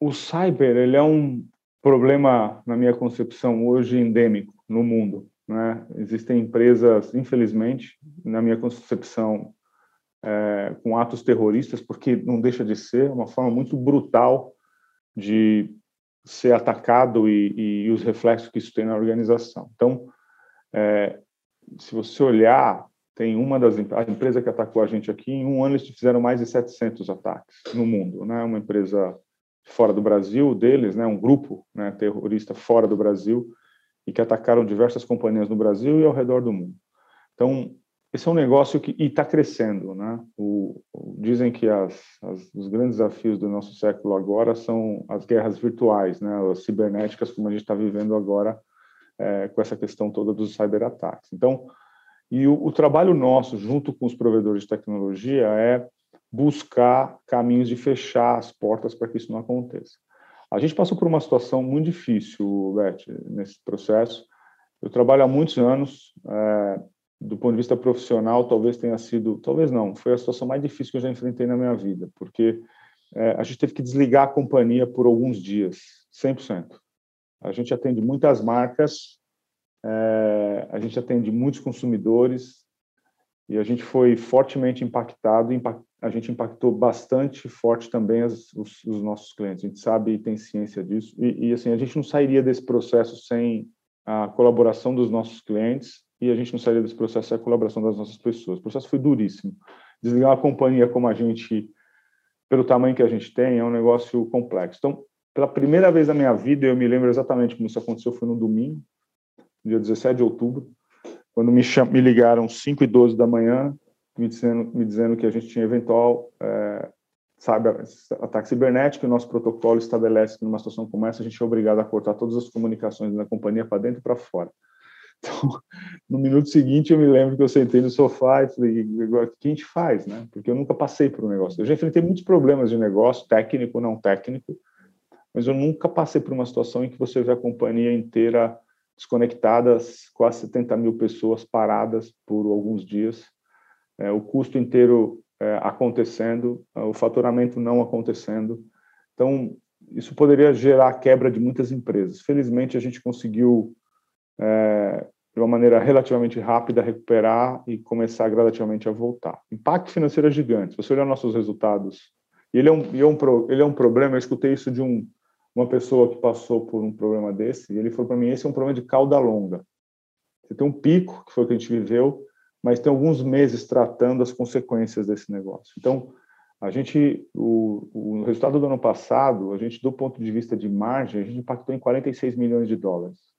o cyber ele é um problema, na minha concepção, hoje endêmico no mundo. Né? Existem empresas, infelizmente, na minha concepção, é, com atos terroristas, porque não deixa de ser uma forma muito brutal de ser atacado e, e os reflexos que isso tem na organização. Então, é, se você olhar, tem uma das a empresa que atacou a gente aqui, em um ano eles fizeram mais de 700 ataques no mundo, né? Uma empresa fora do Brasil deles, né? Um grupo né, terrorista fora do Brasil e que atacaram diversas companhias no Brasil e ao redor do mundo. Então, esse é um negócio que está crescendo, né? O, dizem que as, as, os grandes desafios do nosso século agora são as guerras virtuais, né? As cibernéticas, como a gente está vivendo agora é, com essa questão toda dos cyberataques. Então, e o, o trabalho nosso, junto com os provedores de tecnologia, é buscar caminhos de fechar as portas para que isso não aconteça. A gente passou por uma situação muito difícil, Beth, nesse processo. Eu trabalho há muitos anos. É, do ponto de vista profissional, talvez tenha sido, talvez não, foi a situação mais difícil que eu já enfrentei na minha vida, porque é, a gente teve que desligar a companhia por alguns dias, 100%. A gente atende muitas marcas, é, a gente atende muitos consumidores e a gente foi fortemente impactado, impact, a gente impactou bastante forte também as, os, os, nossos clientes. A gente sabe e tem ciência disso e, e assim a gente não sairia desse processo sem a colaboração dos nossos clientes e a gente não sairia desse processo sem a colaboração das nossas pessoas. O processo foi duríssimo. Desligar uma companhia como a gente, pelo tamanho que a gente tem, é um negócio complexo. Então, pela primeira vez na minha vida, eu me lembro exatamente como isso aconteceu, foi no domingo, dia 17 de outubro, quando me, cham... me ligaram 5 e 12 da manhã, me dizendo, me dizendo que a gente tinha eventual é, sabe, ataque cibernético, o nosso protocolo estabelece que numa situação como essa a gente é obrigado a cortar todas as comunicações da companhia para dentro e para fora. Então, no minuto seguinte, eu me lembro que eu sentei no sofá e falei, o que a gente faz, né? Porque eu nunca passei por um negócio. Eu já enfrentei muitos problemas de negócio, técnico, não técnico, mas eu nunca passei por uma situação em que você vê a companhia inteira desconectada, quase 70 mil pessoas paradas por alguns dias, é, o custo inteiro é, acontecendo, o faturamento não acontecendo. Então, isso poderia gerar a quebra de muitas empresas. Felizmente, a gente conseguiu é, de uma maneira relativamente rápida, recuperar e começar gradativamente a voltar. Impacto financeiro é gigante. Você olhar nossos resultados, e ele é um, ele é um, ele é um problema, eu escutei isso de um, uma pessoa que passou por um problema desse, e ele falou para mim, esse é um problema de cauda longa. Você tem um pico, que foi o que a gente viveu, mas tem alguns meses tratando as consequências desse negócio. Então, a gente, o, o resultado do ano passado, a gente, do ponto de vista de margem, a gente impactou em 46 milhões de dólares.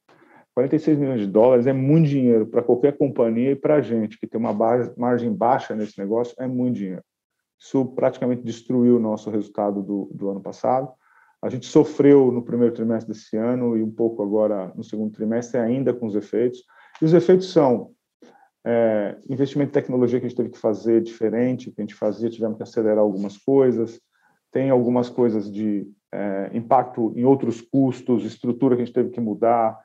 46 milhões de dólares é muito dinheiro para qualquer companhia e para a gente, que tem uma margem baixa nesse negócio, é muito dinheiro. Isso praticamente destruiu o nosso resultado do, do ano passado. A gente sofreu no primeiro trimestre desse ano e um pouco agora no segundo trimestre, ainda com os efeitos. E os efeitos são é, investimento em tecnologia que a gente teve que fazer diferente, que a gente fazia, tivemos que acelerar algumas coisas. Tem algumas coisas de é, impacto em outros custos, estrutura que a gente teve que mudar,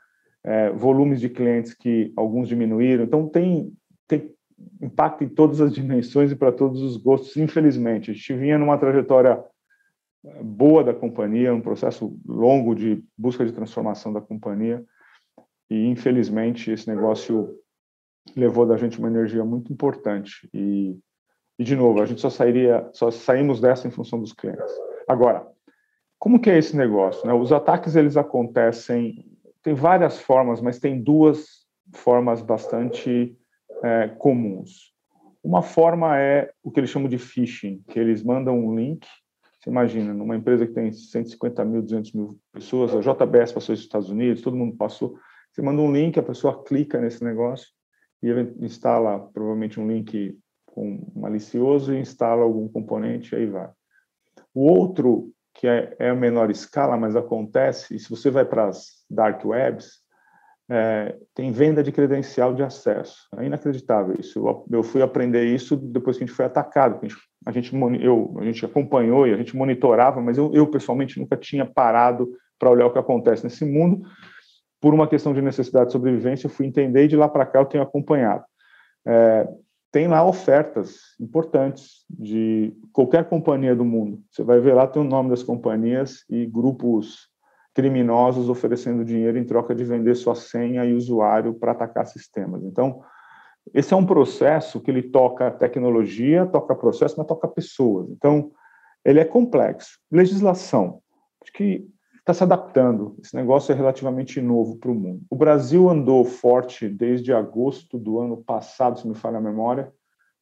é, volumes de clientes que alguns diminuíram. Então, tem, tem impacto em todas as dimensões e para todos os gostos, infelizmente. A gente vinha numa trajetória é, boa da companhia, um processo longo de busca de transformação da companhia, e infelizmente esse negócio levou da gente uma energia muito importante e, e de novo a gente só sairia só saímos dessa em função dos clientes agora como que é esse negócio né? os ataques eles acontecem tem várias formas mas tem duas formas bastante é, comuns uma forma é o que eles chamam de phishing que eles mandam um link você imagina, numa empresa que tem 150 mil, 200 mil pessoas, a JBS passou isso nos Estados Unidos, todo mundo passou. Você manda um link, a pessoa clica nesse negócio e instala provavelmente um link com malicioso e instala algum componente aí vai. O outro, que é, é a menor escala, mas acontece, e se você vai para as dark webs, é, tem venda de credencial de acesso. É inacreditável isso. Eu, eu, fui aprender isso depois que a gente foi atacado. A gente, a gente, eu, a gente acompanhou e a gente monitorava, mas eu, eu pessoalmente nunca tinha parado para olhar o que acontece nesse mundo. Por uma questão de necessidade de sobrevivência, eu fui entender e de lá para cá eu tenho acompanhado. É, tem lá ofertas importantes de qualquer companhia do mundo. Você vai ver lá, tem o nome das companhias e grupos criminosos oferecendo dinheiro em troca de vender sua senha e usuário para atacar sistemas. Então, esse é um processo que ele toca tecnologia, toca processo, mas toca pessoas. Então, ele é complexo. Legislação, acho que está se adaptando. Esse negócio é relativamente novo para o mundo. O Brasil andou forte desde agosto do ano passado, se me falha a memória,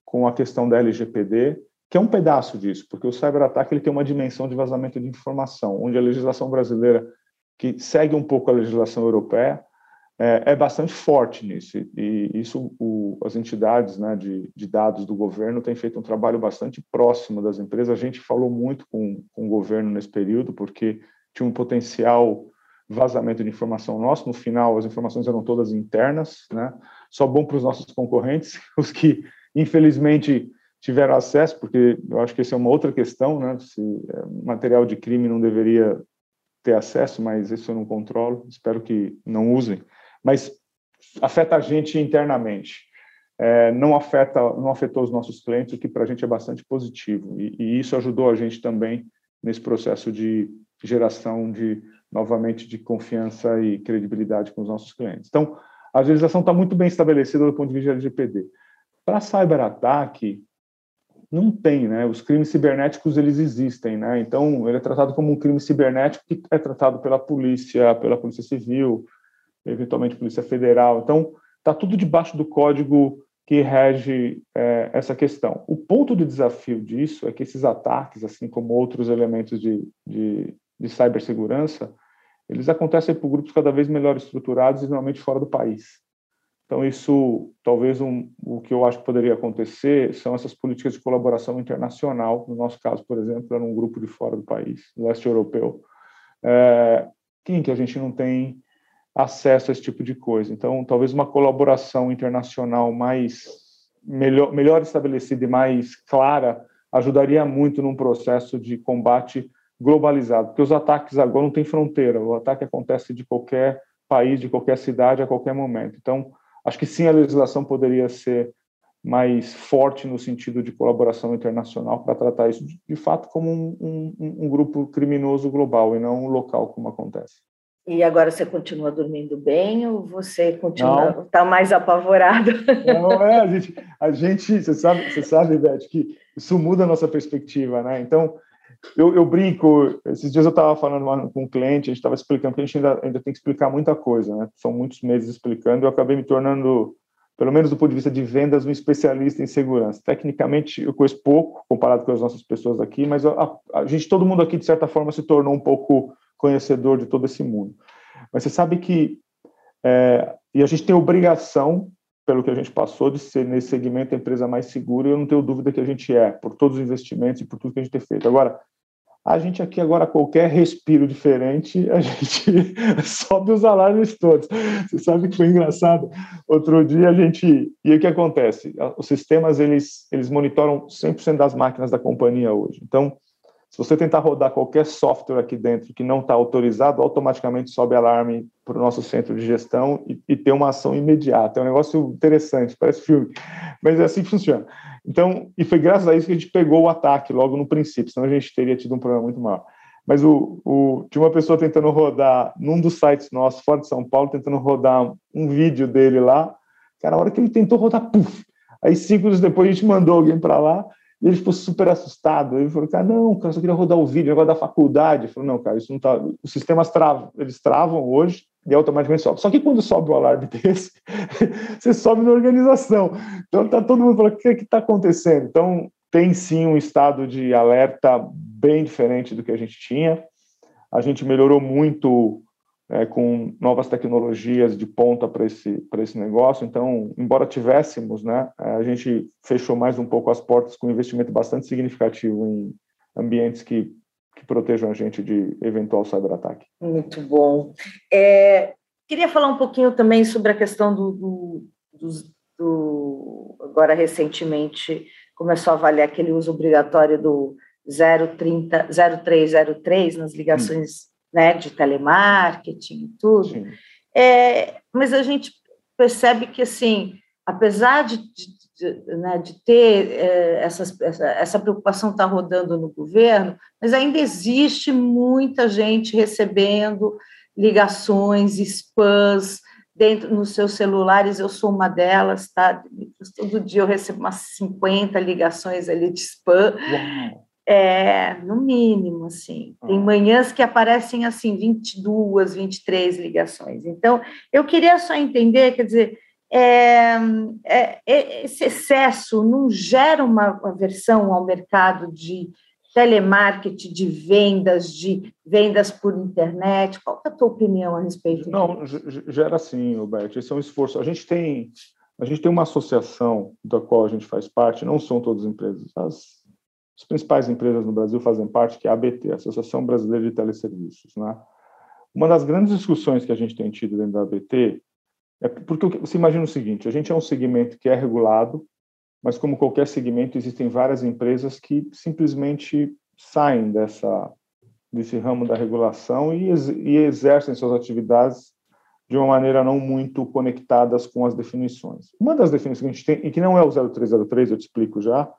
com a questão da LGPD, que é um pedaço disso, porque o cyberataque ele tem uma dimensão de vazamento de informação, onde a legislação brasileira, que segue um pouco a legislação europeia, é, é bastante forte nisso. E isso, o, as entidades né, de, de, dados do governo têm feito um trabalho bastante próximo das empresas. A gente falou muito com, com o governo nesse período, porque um potencial vazamento de informação nosso. No final, as informações eram todas internas, né? Só bom para os nossos concorrentes, os que infelizmente tiveram acesso, porque eu acho que essa é uma outra questão, né? Se é, material de crime não deveria ter acesso, mas isso eu não controlo. Espero que não usem. Mas afeta a gente internamente. É, não afeta, não afetou os nossos clientes, o que para a gente é bastante positivo. E, e, isso ajudou a gente também nesse processo de geração de novamente de confiança e credibilidade com os nossos clientes. Então, a legislação está muito bem estabelecida do ponto de vista LGPD. Para cyberataque, não tem, né? Os crimes cibernéticos eles existem, né? Então ele é tratado como um crime cibernético que é tratado pela polícia, pela polícia civil, eventualmente polícia federal. Então está tudo debaixo do código que rege é, essa questão. O ponto de desafio disso é que esses ataques, assim como outros elementos de, de, de cibersegurança, eles acontecem por grupos cada vez melhor estruturados e normalmente fora do país. Então, isso, talvez, um, o que eu acho que poderia acontecer são essas políticas de colaboração internacional. No nosso caso, por exemplo, era um grupo de fora do país, leste europeu, é, que a gente não tem acesso a esse tipo de coisa. Então, talvez uma colaboração internacional mais melhor, melhor estabelecida e mais clara ajudaria muito num processo de combate globalizado, porque os ataques agora não têm fronteira, o ataque acontece de qualquer país, de qualquer cidade, a qualquer momento. Então, Acho que sim, a legislação poderia ser mais forte no sentido de colaboração internacional para tratar isso de, fato como um, um, um, grupo criminoso global e não local como acontece. E agora você continua dormindo bem ou você continua está mais apavorado? Não é a gente, a gente, você sabe, você sabe, Beth, que isso muda a nossa perspectiva, né? Então eu, eu, brinco, esses dias eu estava falando com um cliente, a gente estava explicando, porque a gente ainda, ainda tem que explicar muita coisa, né? São muitos meses explicando, eu acabei me tornando, pelo menos do ponto de vista de vendas, um especialista em segurança. Tecnicamente, eu conheço pouco, comparado com as nossas pessoas aqui, mas a, a gente, todo mundo aqui, de certa forma, se tornou um pouco conhecedor de todo esse mundo. Mas você sabe que, é, e a gente tem obrigação, pelo que a gente passou, de ser nesse segmento a empresa mais segura, e eu não tenho dúvida que a gente é, por todos os investimentos e por tudo que a gente tem feito. Agora, a gente aqui agora, qualquer respiro diferente, a gente sobe os alarmes todos. Você sabe que foi engraçado? Outro dia a gente... E o que acontece? Os sistemas, eles, eles monitoram 100% das máquinas da companhia hoje. Então, se você tentar rodar qualquer software aqui dentro que não está autorizado, automaticamente sobe alarme para o nosso centro de gestão e, e tem uma ação imediata. É um negócio interessante, parece filme, mas é assim que funciona. Então, e foi graças a isso que a gente pegou o ataque logo no princípio, senão a gente teria tido um problema muito maior. Mas o, o, tinha uma pessoa tentando rodar, num dos sites nossos, fora de São Paulo, tentando rodar um vídeo dele lá. Cara, a hora que ele tentou rodar, puf! Aí, cinco anos depois, a gente mandou alguém para lá ele ficou super assustado. Ele falou, cara, não, cara, só queria rodar o vídeo, negócio da faculdade. Ele falou, não, cara, isso não tá. Os sistemas travam, eles travam hoje e automaticamente sobe. Só que quando sobe o alarme desse, você sobe na organização. Então tá todo mundo falando, o que é está acontecendo? Então, tem sim um estado de alerta bem diferente do que a gente tinha. A gente melhorou muito é, com novas tecnologias de ponta para esse, esse negócio. Então, embora tivéssemos, né, a gente fechou mais um pouco as portas com um investimento bastante significativo em ambientes que, que protejam a gente de eventual cyberataque. Muito bom. É, queria falar um pouquinho também sobre a questão do, do, do, do agora recentemente começou a valer aquele uso obrigatório do 030, 0303 nas ligações hum. Né, de telemarketing e tudo. É, mas a gente percebe que, assim, apesar de, de, de, né, de ter é, essas, essa, essa preocupação estar tá rodando no governo, mas ainda existe muita gente recebendo ligações, spams, dentro nos seus celulares, eu sou uma delas, tá? Todo dia eu recebo umas 50 ligações ali de spam. É, no mínimo, assim. Tem manhãs que aparecem, assim, 22, 23 ligações. Então, eu queria só entender, quer dizer, é, é, é esse excesso não gera uma aversão ao mercado de telemarketing, de vendas, de vendas por internet? Qual é a tua opinião a respeito Não, disso? gera sim, Roberto. Esse é um esforço. A gente tem a gente tem uma associação da qual a gente faz parte, não são todas as empresas, as, as principais empresas no Brasil fazem parte, que é a ABT, Associação Brasileira de Teleserviços. Né? Uma das grandes discussões que a gente tem tido dentro da ABT é porque você imagina o seguinte, a gente é um segmento que é regulado, mas como qualquer segmento, existem várias empresas que simplesmente saem dessa desse ramo da regulação e, e exercem suas atividades de uma maneira não muito conectadas com as definições. Uma das definições que a gente tem, e que não é o 0303, eu te explico já,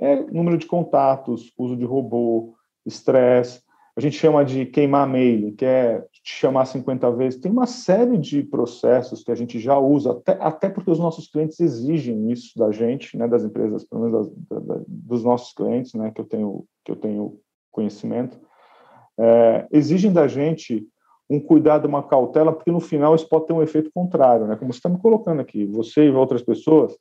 é número de contatos, uso de robô, estresse, a gente chama de queimar mail, que é te chamar 50 vezes. Tem uma série de processos que a gente já usa, até, até porque os nossos clientes exigem isso da gente, né, das empresas, pelo menos das, da, dos nossos clientes, né, que eu tenho, que eu tenho conhecimento, é, exigem da gente um cuidado, uma cautela, porque no final isso pode ter um efeito contrário, né? Como você está me colocando aqui, você e outras pessoas,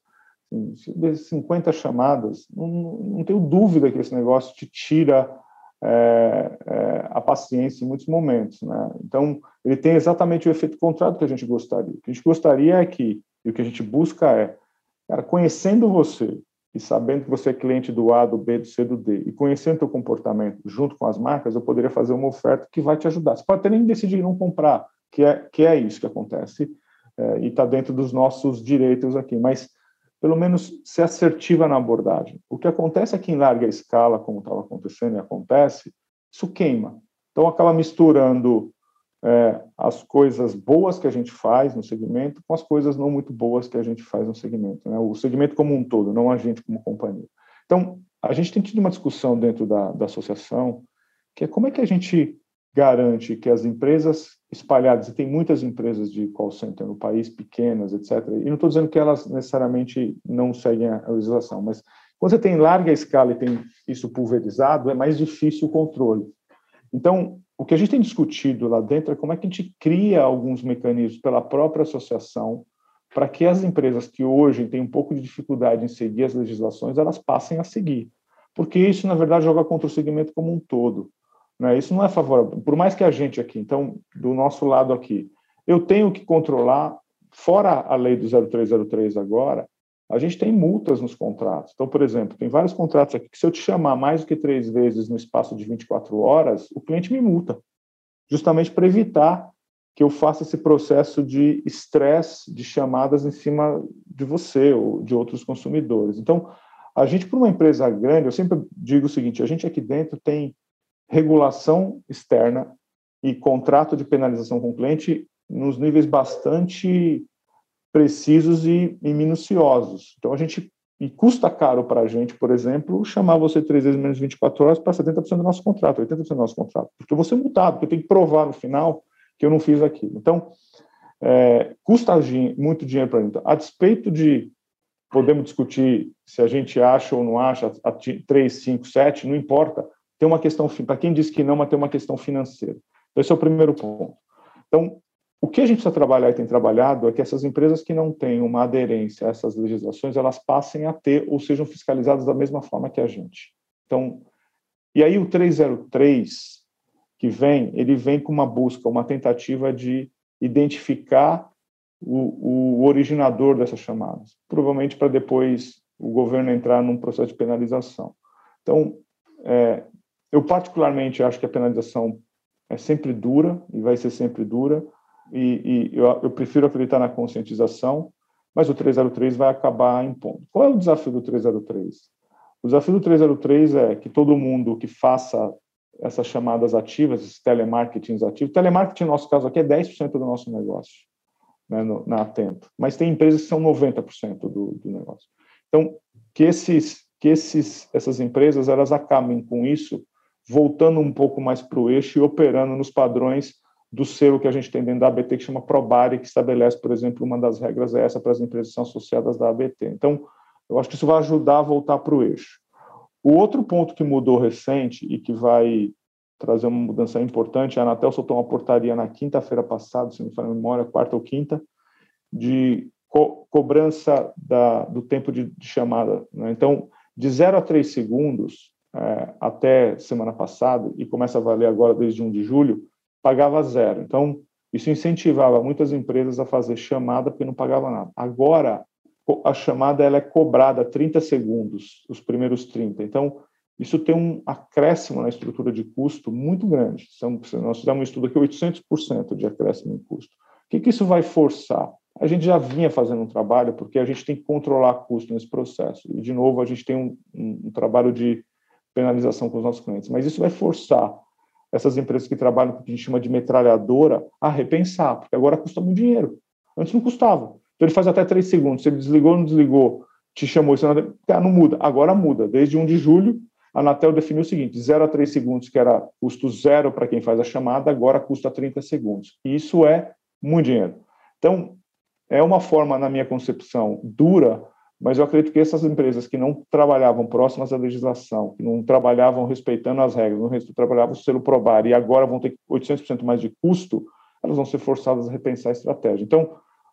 50 chamadas, não, não tenho dúvida que esse negócio te tira é, é, a paciência em muitos momentos. Né? Então, ele tem exatamente o efeito contrário do que a gente gostaria. O que a gente gostaria é que, e o que a gente busca é, cara, conhecendo você e sabendo que você é cliente do A, do B, do C, do D, e conhecendo o teu comportamento junto com as marcas, eu poderia fazer uma oferta que vai te ajudar. Você pode até nem decidir não comprar, que é, que é isso que acontece, é, e está dentro dos nossos direitos aqui, mas pelo menos ser assertiva na abordagem. O que acontece é que em larga escala, como estava acontecendo e acontece, isso queima. Então acaba misturando é, as coisas boas que a gente faz no segmento com as coisas não muito boas que a gente faz no segmento. Né? O segmento como um todo, não a gente como companhia. Então, a gente tem tido uma discussão dentro da, da associação, que é como é que a gente garante que as empresas espalhadas, e tem muitas empresas de call center no país, pequenas, etc. E não estou dizendo que elas necessariamente não seguem a legislação, mas quando você tem larga escala e tem isso pulverizado, é mais difícil o controle. Então, o que a gente tem discutido lá dentro é como é que a gente cria alguns mecanismos pela própria associação para que as empresas que hoje têm um pouco de dificuldade em seguir as legislações, elas passem a seguir. Porque isso, na verdade, joga contra o segmento como um todo. Né? Isso não é favorável. Por mais que a gente aqui, então, do nosso lado aqui, eu tenho que controlar, fora a lei do 0303 agora, a gente tem multas nos contratos. Então, por exemplo, tem vários contratos aqui que se eu te chamar mais do que três vezes no espaço de 24 horas, o cliente me multa, justamente para evitar que eu faça esse processo de estresse de chamadas em cima de você ou de outros consumidores. Então, a gente, para uma empresa grande, eu sempre digo o seguinte: a gente aqui dentro tem regulação externa e contrato de penalização com o cliente nos níveis bastante precisos e, e minuciosos. Então, a gente e custa caro para a gente, por exemplo, chamar você três vezes menos 24 horas para 70% do nosso contrato, 80% do nosso contrato, porque vou ser multado, porque tenho que provar no final que eu não fiz aquilo. Então, é, custa muito dinheiro para a gente. A despeito de podemos discutir se a gente acha ou não acha, a 3, 5, 7, não importa, tem uma questão, para quem diz que não, mas tem uma questão financeira. Então, esse é o primeiro ponto. Então, o que a gente precisa trabalhar e tem trabalhado é que essas empresas que não têm uma aderência a essas legislações, elas passem a ter ou sejam fiscalizadas da mesma forma que a gente. Então, e aí o 303 que vem, ele vem com uma busca, uma tentativa de identificar o, o originador dessas chamadas, provavelmente para depois o governo entrar num processo de penalização. Então, é, eu particularmente acho que a penalização é sempre dura e vai ser sempre dura, e, e eu, eu, prefiro acreditar na conscientização, mas o 303 vai acabar impondo. Qual é o desafio do 303? O desafio do 303 é que todo mundo que faça essas chamadas ativas, esses telemarketings ativos, telemarketing, no nosso caso aqui, é 10% do nosso negócio, né, no, na Atento, mas tem empresas que são 90% do, do negócio. Então, que, esses, que esses, essas empresas elas acabem com isso, voltando um pouco mais para o eixo e operando nos padrões do selo que a gente tem dentro da ABT, que chama Probari, que estabelece, por exemplo, uma das regras é essa para as empresas são associadas da ABT. Então, eu acho que isso vai ajudar a voltar para o eixo. O outro ponto que mudou recente e que vai trazer uma mudança importante, a Anatel soltou uma portaria na quinta-feira passada, se não me falha a memória, quarta ou quinta, de co cobrança da, do tempo de, de chamada. Né? Então, de 0 a 3 segundos, é, até semana passada, e começa a valer agora desde 1 de julho, pagava zero. Então, isso incentivava muitas empresas a fazer chamada porque não pagava nada. Agora, a chamada ela é cobrada 30 segundos, os primeiros 30. Então, isso tem um acréscimo na estrutura de custo muito grande. Nós fizemos um estudo aqui, 800% de acréscimo em custo. O que, que isso vai forçar? A gente já vinha fazendo um trabalho, porque a gente tem que controlar custo nesse processo. E, de novo, a gente tem um, um, um trabalho de penalização com os nossos clientes. Mas isso vai forçar essas empresas que trabalham com o que a gente chama de metralhadora a repensar, porque agora custa muito dinheiro. Antes não custava. Então ele faz até três segundos. Se ele desligou ou não desligou, te chamou, isso não, não muda. Agora muda. Desde 1 de julho, a Anatel definiu o seguinte: 0 a 3 segundos, que era custo zero para quem faz a chamada, agora custa 30 segundos. E isso é muito dinheiro. Então, é uma forma, na minha concepção, dura mas eu acredito que essas empresas que não trabalhavam próximas à legislação, que não trabalhavam respeitando as regras, não trabalhavam o selo probar e agora vão ter 800% mais de custo, elas vão ser forçadas a repensar a estratégia. Então,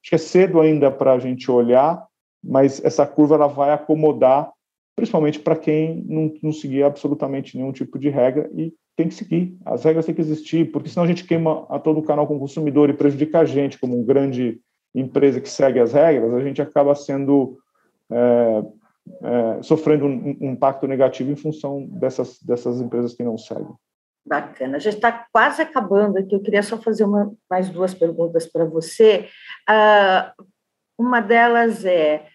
acho que é cedo ainda para a gente olhar, mas essa curva ela vai acomodar, principalmente para quem não, não seguir absolutamente nenhum tipo de regra e tem que seguir. As regras têm que existir, porque senão a gente queima a todo o canal com o consumidor e prejudica a gente como uma grande empresa que segue as regras, a gente acaba sendo é, é, sofrendo um, um, impacto negativo em função dessas, dessas empresas que não seguem. Bacana. A gente está quase acabando aqui. Eu queria só fazer uma, mais duas perguntas para você. Uh, uma delas é,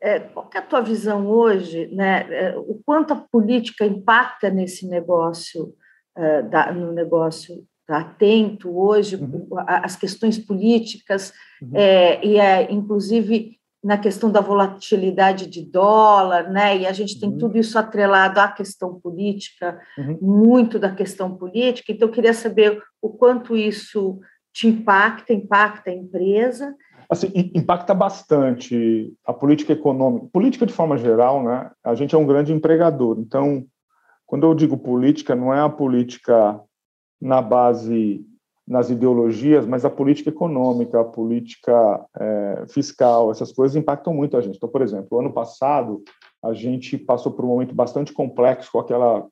é, qual é a tua visão hoje, né? É, o quanto a política impacta nesse negócio, uh, da, no negócio da Atento hoje, uhum. as questões políticas, uhum. é, e é, inclusive na questão da volatilidade de dólar, né? E a gente tem uhum. tudo isso atrelado à questão política, uhum. muito da questão política. Então, eu queria saber o quanto isso te impacta, impacta a empresa. Assim, impacta bastante a política econômica. Política de forma geral, né? A gente é um grande empregador. Então, quando eu digo política, não é a política na base nas ideologias, mas a política econômica, a política é, fiscal, essas coisas impactam muito a gente. Então, por exemplo, ano passado a gente passou por um momento bastante complexo com aquela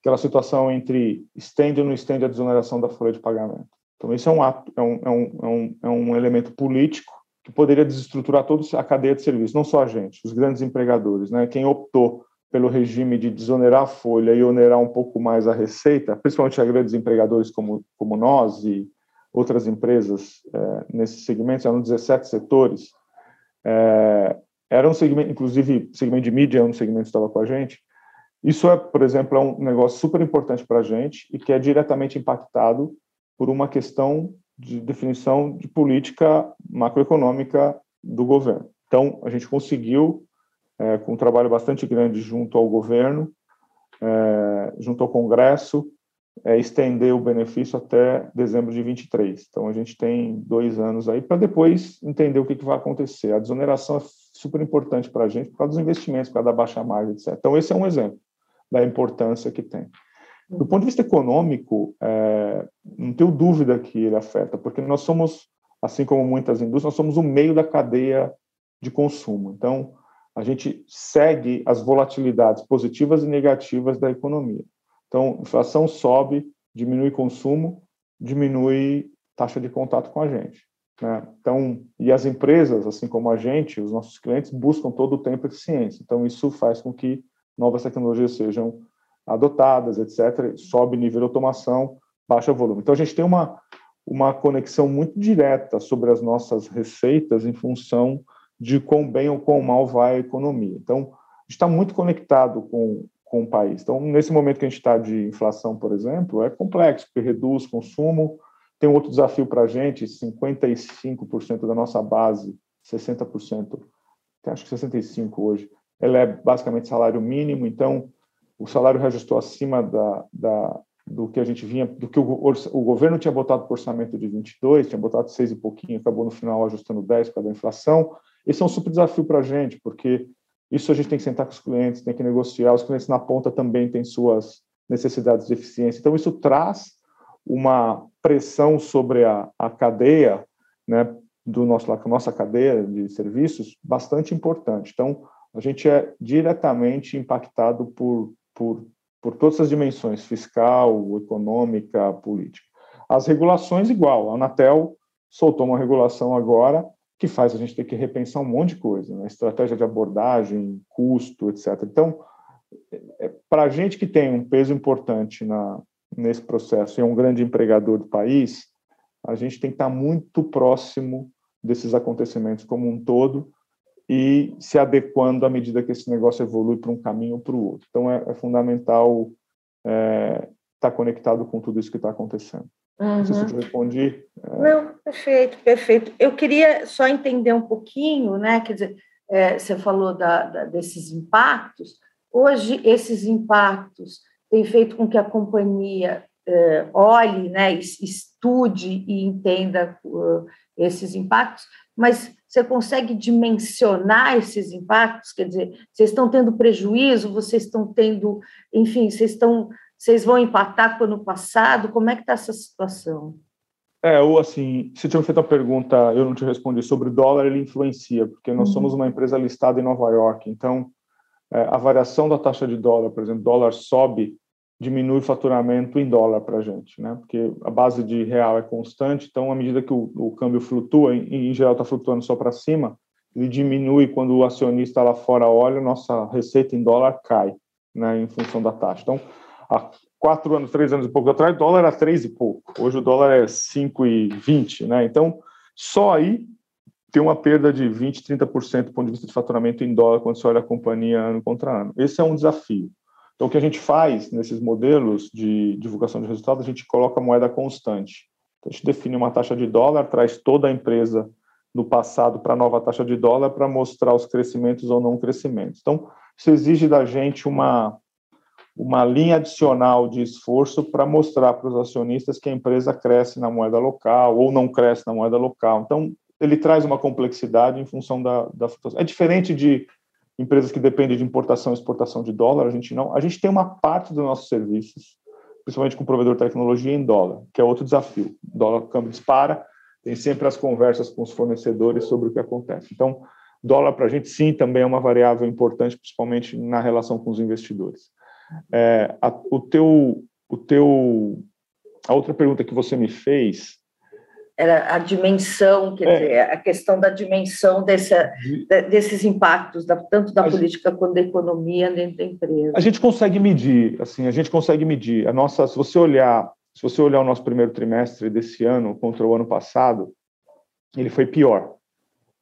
aquela situação entre estende ou não estende a desoneração da folha de pagamento. Então, isso é um ato, é um, é um, é um, é elemento político que poderia desestruturar toda a cadeia de serviços, não só a gente, os grandes empregadores, né? Quem optou pelo regime de desonerar a folha e onerar um pouco mais a receita, principalmente a grandes empregadores como, como nós e outras empresas é, nesses segmentos, eram 17 setores, é, era um segmento, inclusive segmento de mídia, um segmento que estava com a gente. Isso é, por exemplo, é um negócio super importante para a gente e que é diretamente impactado por uma questão de definição de política macroeconômica do governo. Então, a gente conseguiu é, com um trabalho bastante grande junto ao governo, é, junto ao Congresso, é, estender o benefício até dezembro de 23. Então, a gente tem dois anos aí para depois entender o que, que, vai acontecer. A desoneração é super importante para a gente por causa dos investimentos, por causa da baixa margem, etc. Então, esse é um exemplo da importância que tem. Do ponto de vista econômico, é, não tenho dúvida que ele afeta, porque nós somos, assim como muitas indústrias, nós somos o meio da cadeia de consumo. Então, a gente segue as volatilidades positivas e negativas da economia. Então, inflação sobe, diminui consumo, diminui taxa de contato com a gente. Né? Então, e as empresas, assim como a gente, os nossos clientes, buscam todo o tempo eficiência. Então, isso faz com que novas tecnologias sejam adotadas, etc. Sobe nível de automação, baixa volume. Então, a gente tem uma, uma conexão muito direta sobre as nossas receitas em função de quão bem ou quão mal vai a economia. Então, a está muito conectado com, com o país. Então, nesse momento que a gente está de inflação, por exemplo, é complexo, porque reduz consumo. Tem outro desafio para a gente: 55% da nossa base, 60%, acho que 65% hoje, ela é basicamente salário mínimo. Então, o salário reajustou acima da, da, do que a gente vinha, do que o, o governo tinha botado para o orçamento de 22, tinha botado 6 e pouquinho, acabou no final ajustando 10 por causa da inflação. Esse é um super desafio para a gente, porque isso a gente tem que sentar com os clientes, tem que negociar. Os clientes na ponta também têm suas necessidades de eficiência. Então, isso traz uma pressão sobre a, a cadeia, né, do nosso, nossa cadeia de serviços, bastante importante. Então, a gente é diretamente impactado por, por, por todas as dimensões, fiscal, econômica, política. As regulações, igual. A Anatel soltou uma regulação agora que faz a gente ter que repensar um monte de coisa, né? estratégia de abordagem, custo, etc. Então, é, para a gente que tem um peso importante na, nesse processo e é um grande empregador do país, a gente tem que estar muito próximo desses acontecimentos como um todo e se adequando à medida que esse negócio evolui para um caminho ou para o outro. Então, é, é fundamental é, estar conectado com tudo isso que está acontecendo. Uhum. Não sei se eu te respondi. É... Não, perfeito, perfeito. Eu queria só entender um pouquinho, né? Quer dizer, é, você falou da, da, desses impactos. Hoje, esses impactos têm feito com que a companhia é, olhe, né, estude e entenda uh, esses impactos, mas você consegue dimensionar esses impactos? Quer dizer, vocês estão tendo prejuízo, vocês estão tendo, enfim, vocês estão vocês vão empatar com o ano passado? Como é que está essa situação? É, ou assim, se tinha feito a pergunta, eu não te respondi, sobre o dólar, ele influencia, porque nós uhum. somos uma empresa listada em Nova York, então é, a variação da taxa de dólar, por exemplo, dólar sobe, diminui o faturamento em dólar para a gente, né? Porque a base de real é constante, então à medida que o, o câmbio flutua, em, em geral está flutuando só para cima, ele diminui quando o acionista lá fora olha, nossa receita em dólar cai, né? Em função da taxa. Então há quatro anos, três anos e pouco atrás, o dólar era três e pouco. Hoje o dólar é cinco e vinte, né? Então, só aí tem uma perda de 20, 30% do ponto de vista de faturamento em dólar quando você olha a companhia ano contra ano. Esse é um desafio. Então, o que a gente faz nesses modelos de divulgação de resultados, a gente coloca moeda constante. Então, a gente define uma taxa de dólar, traz toda a empresa no passado para a nova taxa de dólar para mostrar os crescimentos ou não crescimentos. Então, isso exige da gente uma uma linha adicional de esforço para mostrar para os acionistas que a empresa cresce na moeda local ou não cresce na moeda local. Então, ele traz uma complexidade em função da, da flutuação. É diferente de empresas que dependem de importação e exportação de dólar, a gente não. A gente tem uma parte dos nossos serviços, principalmente com o provedor de tecnologia, em dólar, que é outro desafio. O dólar, câmbio dispara, tem sempre as conversas com os fornecedores sobre o que acontece. Então, dólar para a gente, sim, também é uma variável importante, principalmente na relação com os investidores. É, a, o teu, o teu, a outra pergunta que você me fez era a dimensão, quer é. dizer, a questão da dimensão dessa, desses impactos, da, tanto da política gente, quanto da economia dentro da empresa. A gente consegue medir, assim, a gente consegue medir. A nossa, se você olhar, se você olhar o nosso primeiro trimestre desse ano contra o ano passado, ele foi pior.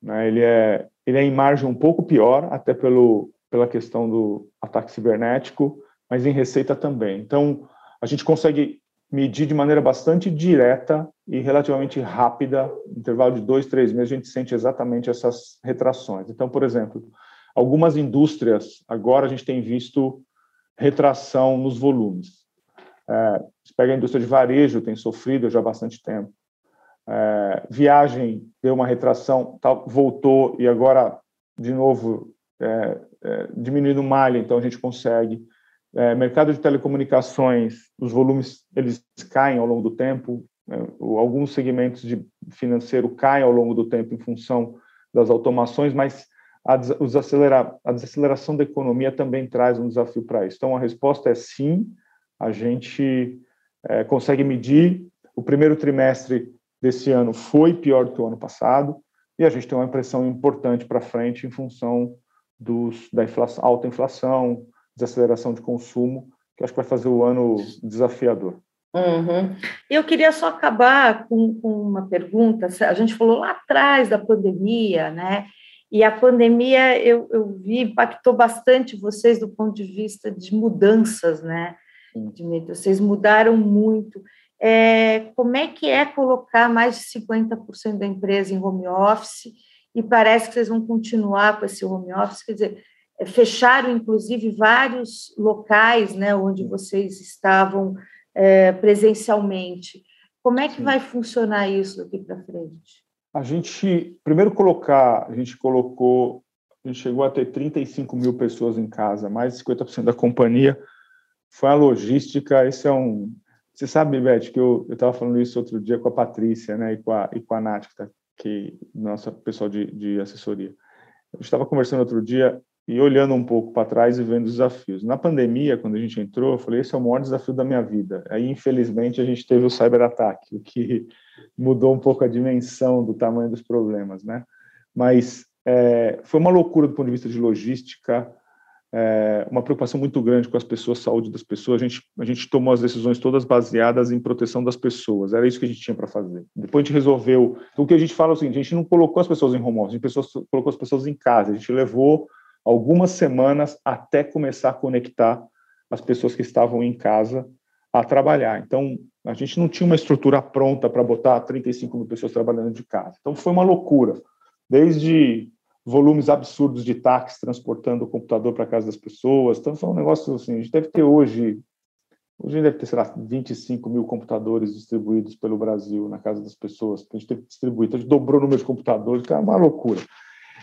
Né? Ele é, ele é em margem um pouco pior, até pelo pela questão do ataque cibernético, mas em receita também. Então, a gente consegue medir de maneira bastante direta e relativamente rápida, intervalo de dois, três meses, a gente sente exatamente essas retrações. Então, por exemplo, algumas indústrias, agora a gente tem visto retração nos volumes. É, se pega a indústria de varejo, tem sofrido já há bastante tempo. É, viagem deu uma retração, tá, voltou e agora, de novo, é, é, diminuindo malha, então a gente consegue. É, mercado de telecomunicações, os volumes eles caem ao longo do tempo, é, alguns segmentos de financeiro caem ao longo do tempo em função das automações, mas a, desacelera, a desaceleração da economia também traz um desafio para isso. Então, a resposta é sim, a gente é, consegue medir. O primeiro trimestre desse ano foi pior do que o ano passado, e a gente tem uma impressão importante para frente em função dos, da inflação, alta inflação, desaceleração de consumo, que acho que vai fazer o ano desafiador. Uhum. Eu queria só acabar com, com, uma pergunta. A gente falou lá atrás da pandemia, né? E a pandemia, eu, eu vi, impactou bastante vocês do ponto de vista de mudanças, né? Vocês mudaram muito. É, como é que é colocar mais de 50% da empresa em home office? E parece que vocês vão continuar com esse home office, quer dizer, fecharam inclusive vários locais, né, onde vocês estavam é, presencialmente. Como é que Sim. vai funcionar isso daqui para frente? A gente, primeiro colocar, a gente colocou, a gente chegou a ter 35 mil pessoas em casa, mais de 50% da companhia. Foi a logística, esse é um... Você sabe, Beth, que eu estava falando isso outro dia com a Patrícia né, e, com a, e com a Nath, que, tá, que nossa pessoal de, de assessoria. A gente estava conversando outro dia, e olhando um pouco para trás e vendo os desafios. Na pandemia, quando a gente entrou, eu falei: esse é o maior desafio da minha vida. Aí, infelizmente, a gente teve o cyberataque, o que mudou um pouco a dimensão do tamanho dos problemas, né? Mas é, foi uma loucura do ponto de vista de logística, é, uma preocupação muito grande com as pessoas, saúde das pessoas. A gente, a gente tomou as decisões todas baseadas em proteção das pessoas. Era isso que a gente tinha para fazer. Depois a gente resolveu. Então, o que a gente fala é o seguinte: a gente não colocou as pessoas em home office, a gente colocou as pessoas em casa. A gente levou algumas semanas até começar a conectar as pessoas que estavam em casa a trabalhar. Então, a gente não tinha uma estrutura pronta para botar 35 mil pessoas trabalhando de casa. Então, foi uma loucura. Desde volumes absurdos de táxi transportando o computador para casa das pessoas. Então, foi um negócio assim, a gente deve ter hoje, hoje deve ter, sei lá, 25 mil computadores distribuídos pelo Brasil na casa das pessoas, a gente teve que distribuir. Então, a gente dobrou o número de computadores, que é uma loucura.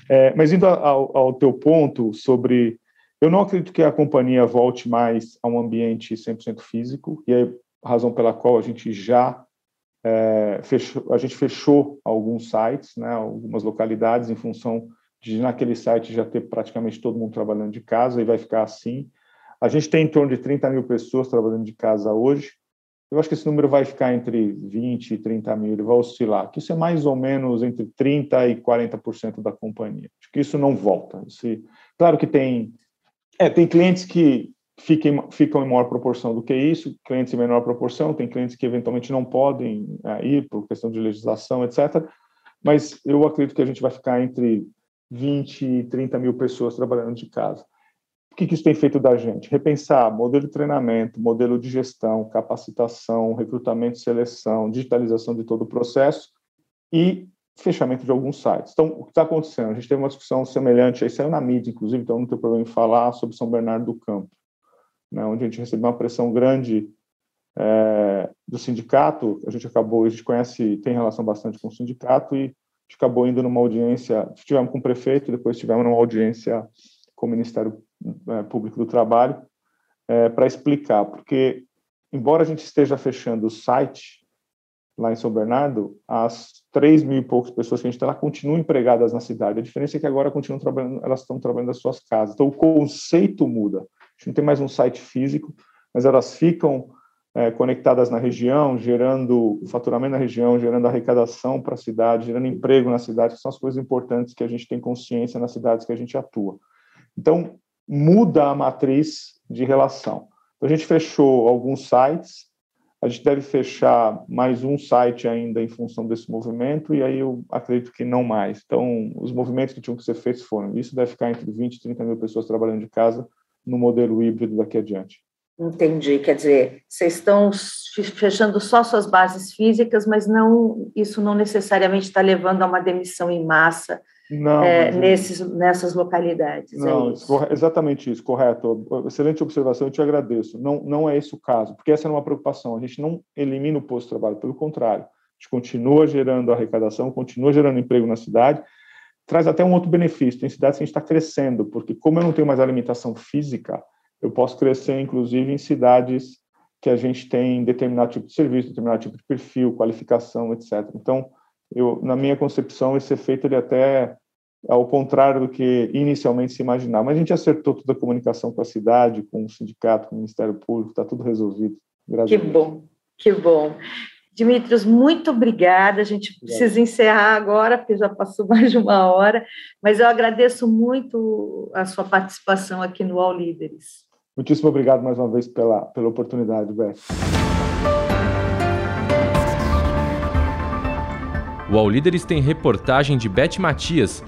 É, mas indo ao, ao teu ponto sobre. Eu não acredito que a companhia volte mais a um ambiente 100% físico, e é a razão pela qual a gente já é, fechou, a gente fechou alguns sites, né, algumas localidades, em função de naquele site já ter praticamente todo mundo trabalhando de casa, e vai ficar assim. A gente tem em torno de 30 mil pessoas trabalhando de casa hoje, eu acho que esse número vai ficar entre 20 e 30 mil, ele vai oscilar, que isso é mais ou menos entre 30% e 40% da companhia. Acho que isso não volta. Esse, claro que tem, é, tem clientes que fiquem, ficam em maior proporção do que isso, clientes em menor proporção, tem clientes que eventualmente não podem é, ir por questão de legislação, etc. Mas eu acredito que a gente vai ficar entre 20 e 30 mil pessoas trabalhando de casa. O que, que isso tem feito da gente? Repensar modelo de treinamento, modelo de gestão, capacitação, recrutamento seleção, digitalização de todo o processo e fechamento de alguns sites. Então, o que está acontecendo? A gente teve uma discussão semelhante, aí saiu na mídia, inclusive, então não tem problema em falar sobre São Bernardo do Campo, né, onde a gente recebeu uma pressão grande é, do sindicato, a gente acabou, a gente conhece, tem relação bastante com o sindicato e acabou indo numa audiência, estivemos com o prefeito, depois tivemos numa audiência com o Ministério Público do Trabalho é, para explicar, porque embora a gente esteja fechando o site lá em São Bernardo, as 3 mil e poucas pessoas que a gente tem lá continuam empregadas na cidade. A diferença é que agora continuam trabalhando, elas estão trabalhando das suas casas. Então o conceito muda. A gente não tem mais um site físico, mas elas ficam é, conectadas na região, gerando faturamento na região, gerando arrecadação para a cidade, gerando emprego na cidade, que são as coisas importantes que a gente tem consciência nas cidades que a gente atua. Então, muda a matriz de relação. Então, a gente fechou alguns sites, a gente deve fechar mais um site ainda em função desse movimento, e aí eu acredito que não mais. Então, os movimentos que tinham que ser feitos foram. Isso deve ficar entre 20 e 30 mil pessoas trabalhando de casa no modelo híbrido daqui adiante. Entendi, quer dizer, vocês estão fechando só suas bases físicas, mas não isso não necessariamente está levando a uma demissão em massa não, é, nesses, nessas localidades. É não, é isso. exatamente isso, correto. Excelente observação, eu te agradeço. Não, não é esse o caso, porque essa é uma preocupação. A gente não elimina o posto de trabalho, pelo contrário. A gente continua gerando arrecadação, continua gerando emprego na cidade, traz até um outro benefício. Tem cidades que a gente está crescendo, porque como eu não tenho mais alimentação física, eu posso crescer, inclusive, em cidades que a gente tem determinado tipo de serviço, determinado tipo de perfil, qualificação, etc. Então, eu, na minha concepção, esse efeito ele até ao contrário do que inicialmente se imaginava. Mas a gente acertou toda a comunicação com a cidade, com o sindicato, com o Ministério Público, está tudo resolvido. que bom, que bom. Dimitrios, muito obrigada. A gente precisa encerrar agora, porque já passou mais de uma hora, mas eu agradeço muito a sua participação aqui no All Líderes. Muitíssimo obrigado mais uma vez pela, pela oportunidade, Beth. O All Líderes tem reportagem de Beth Matias,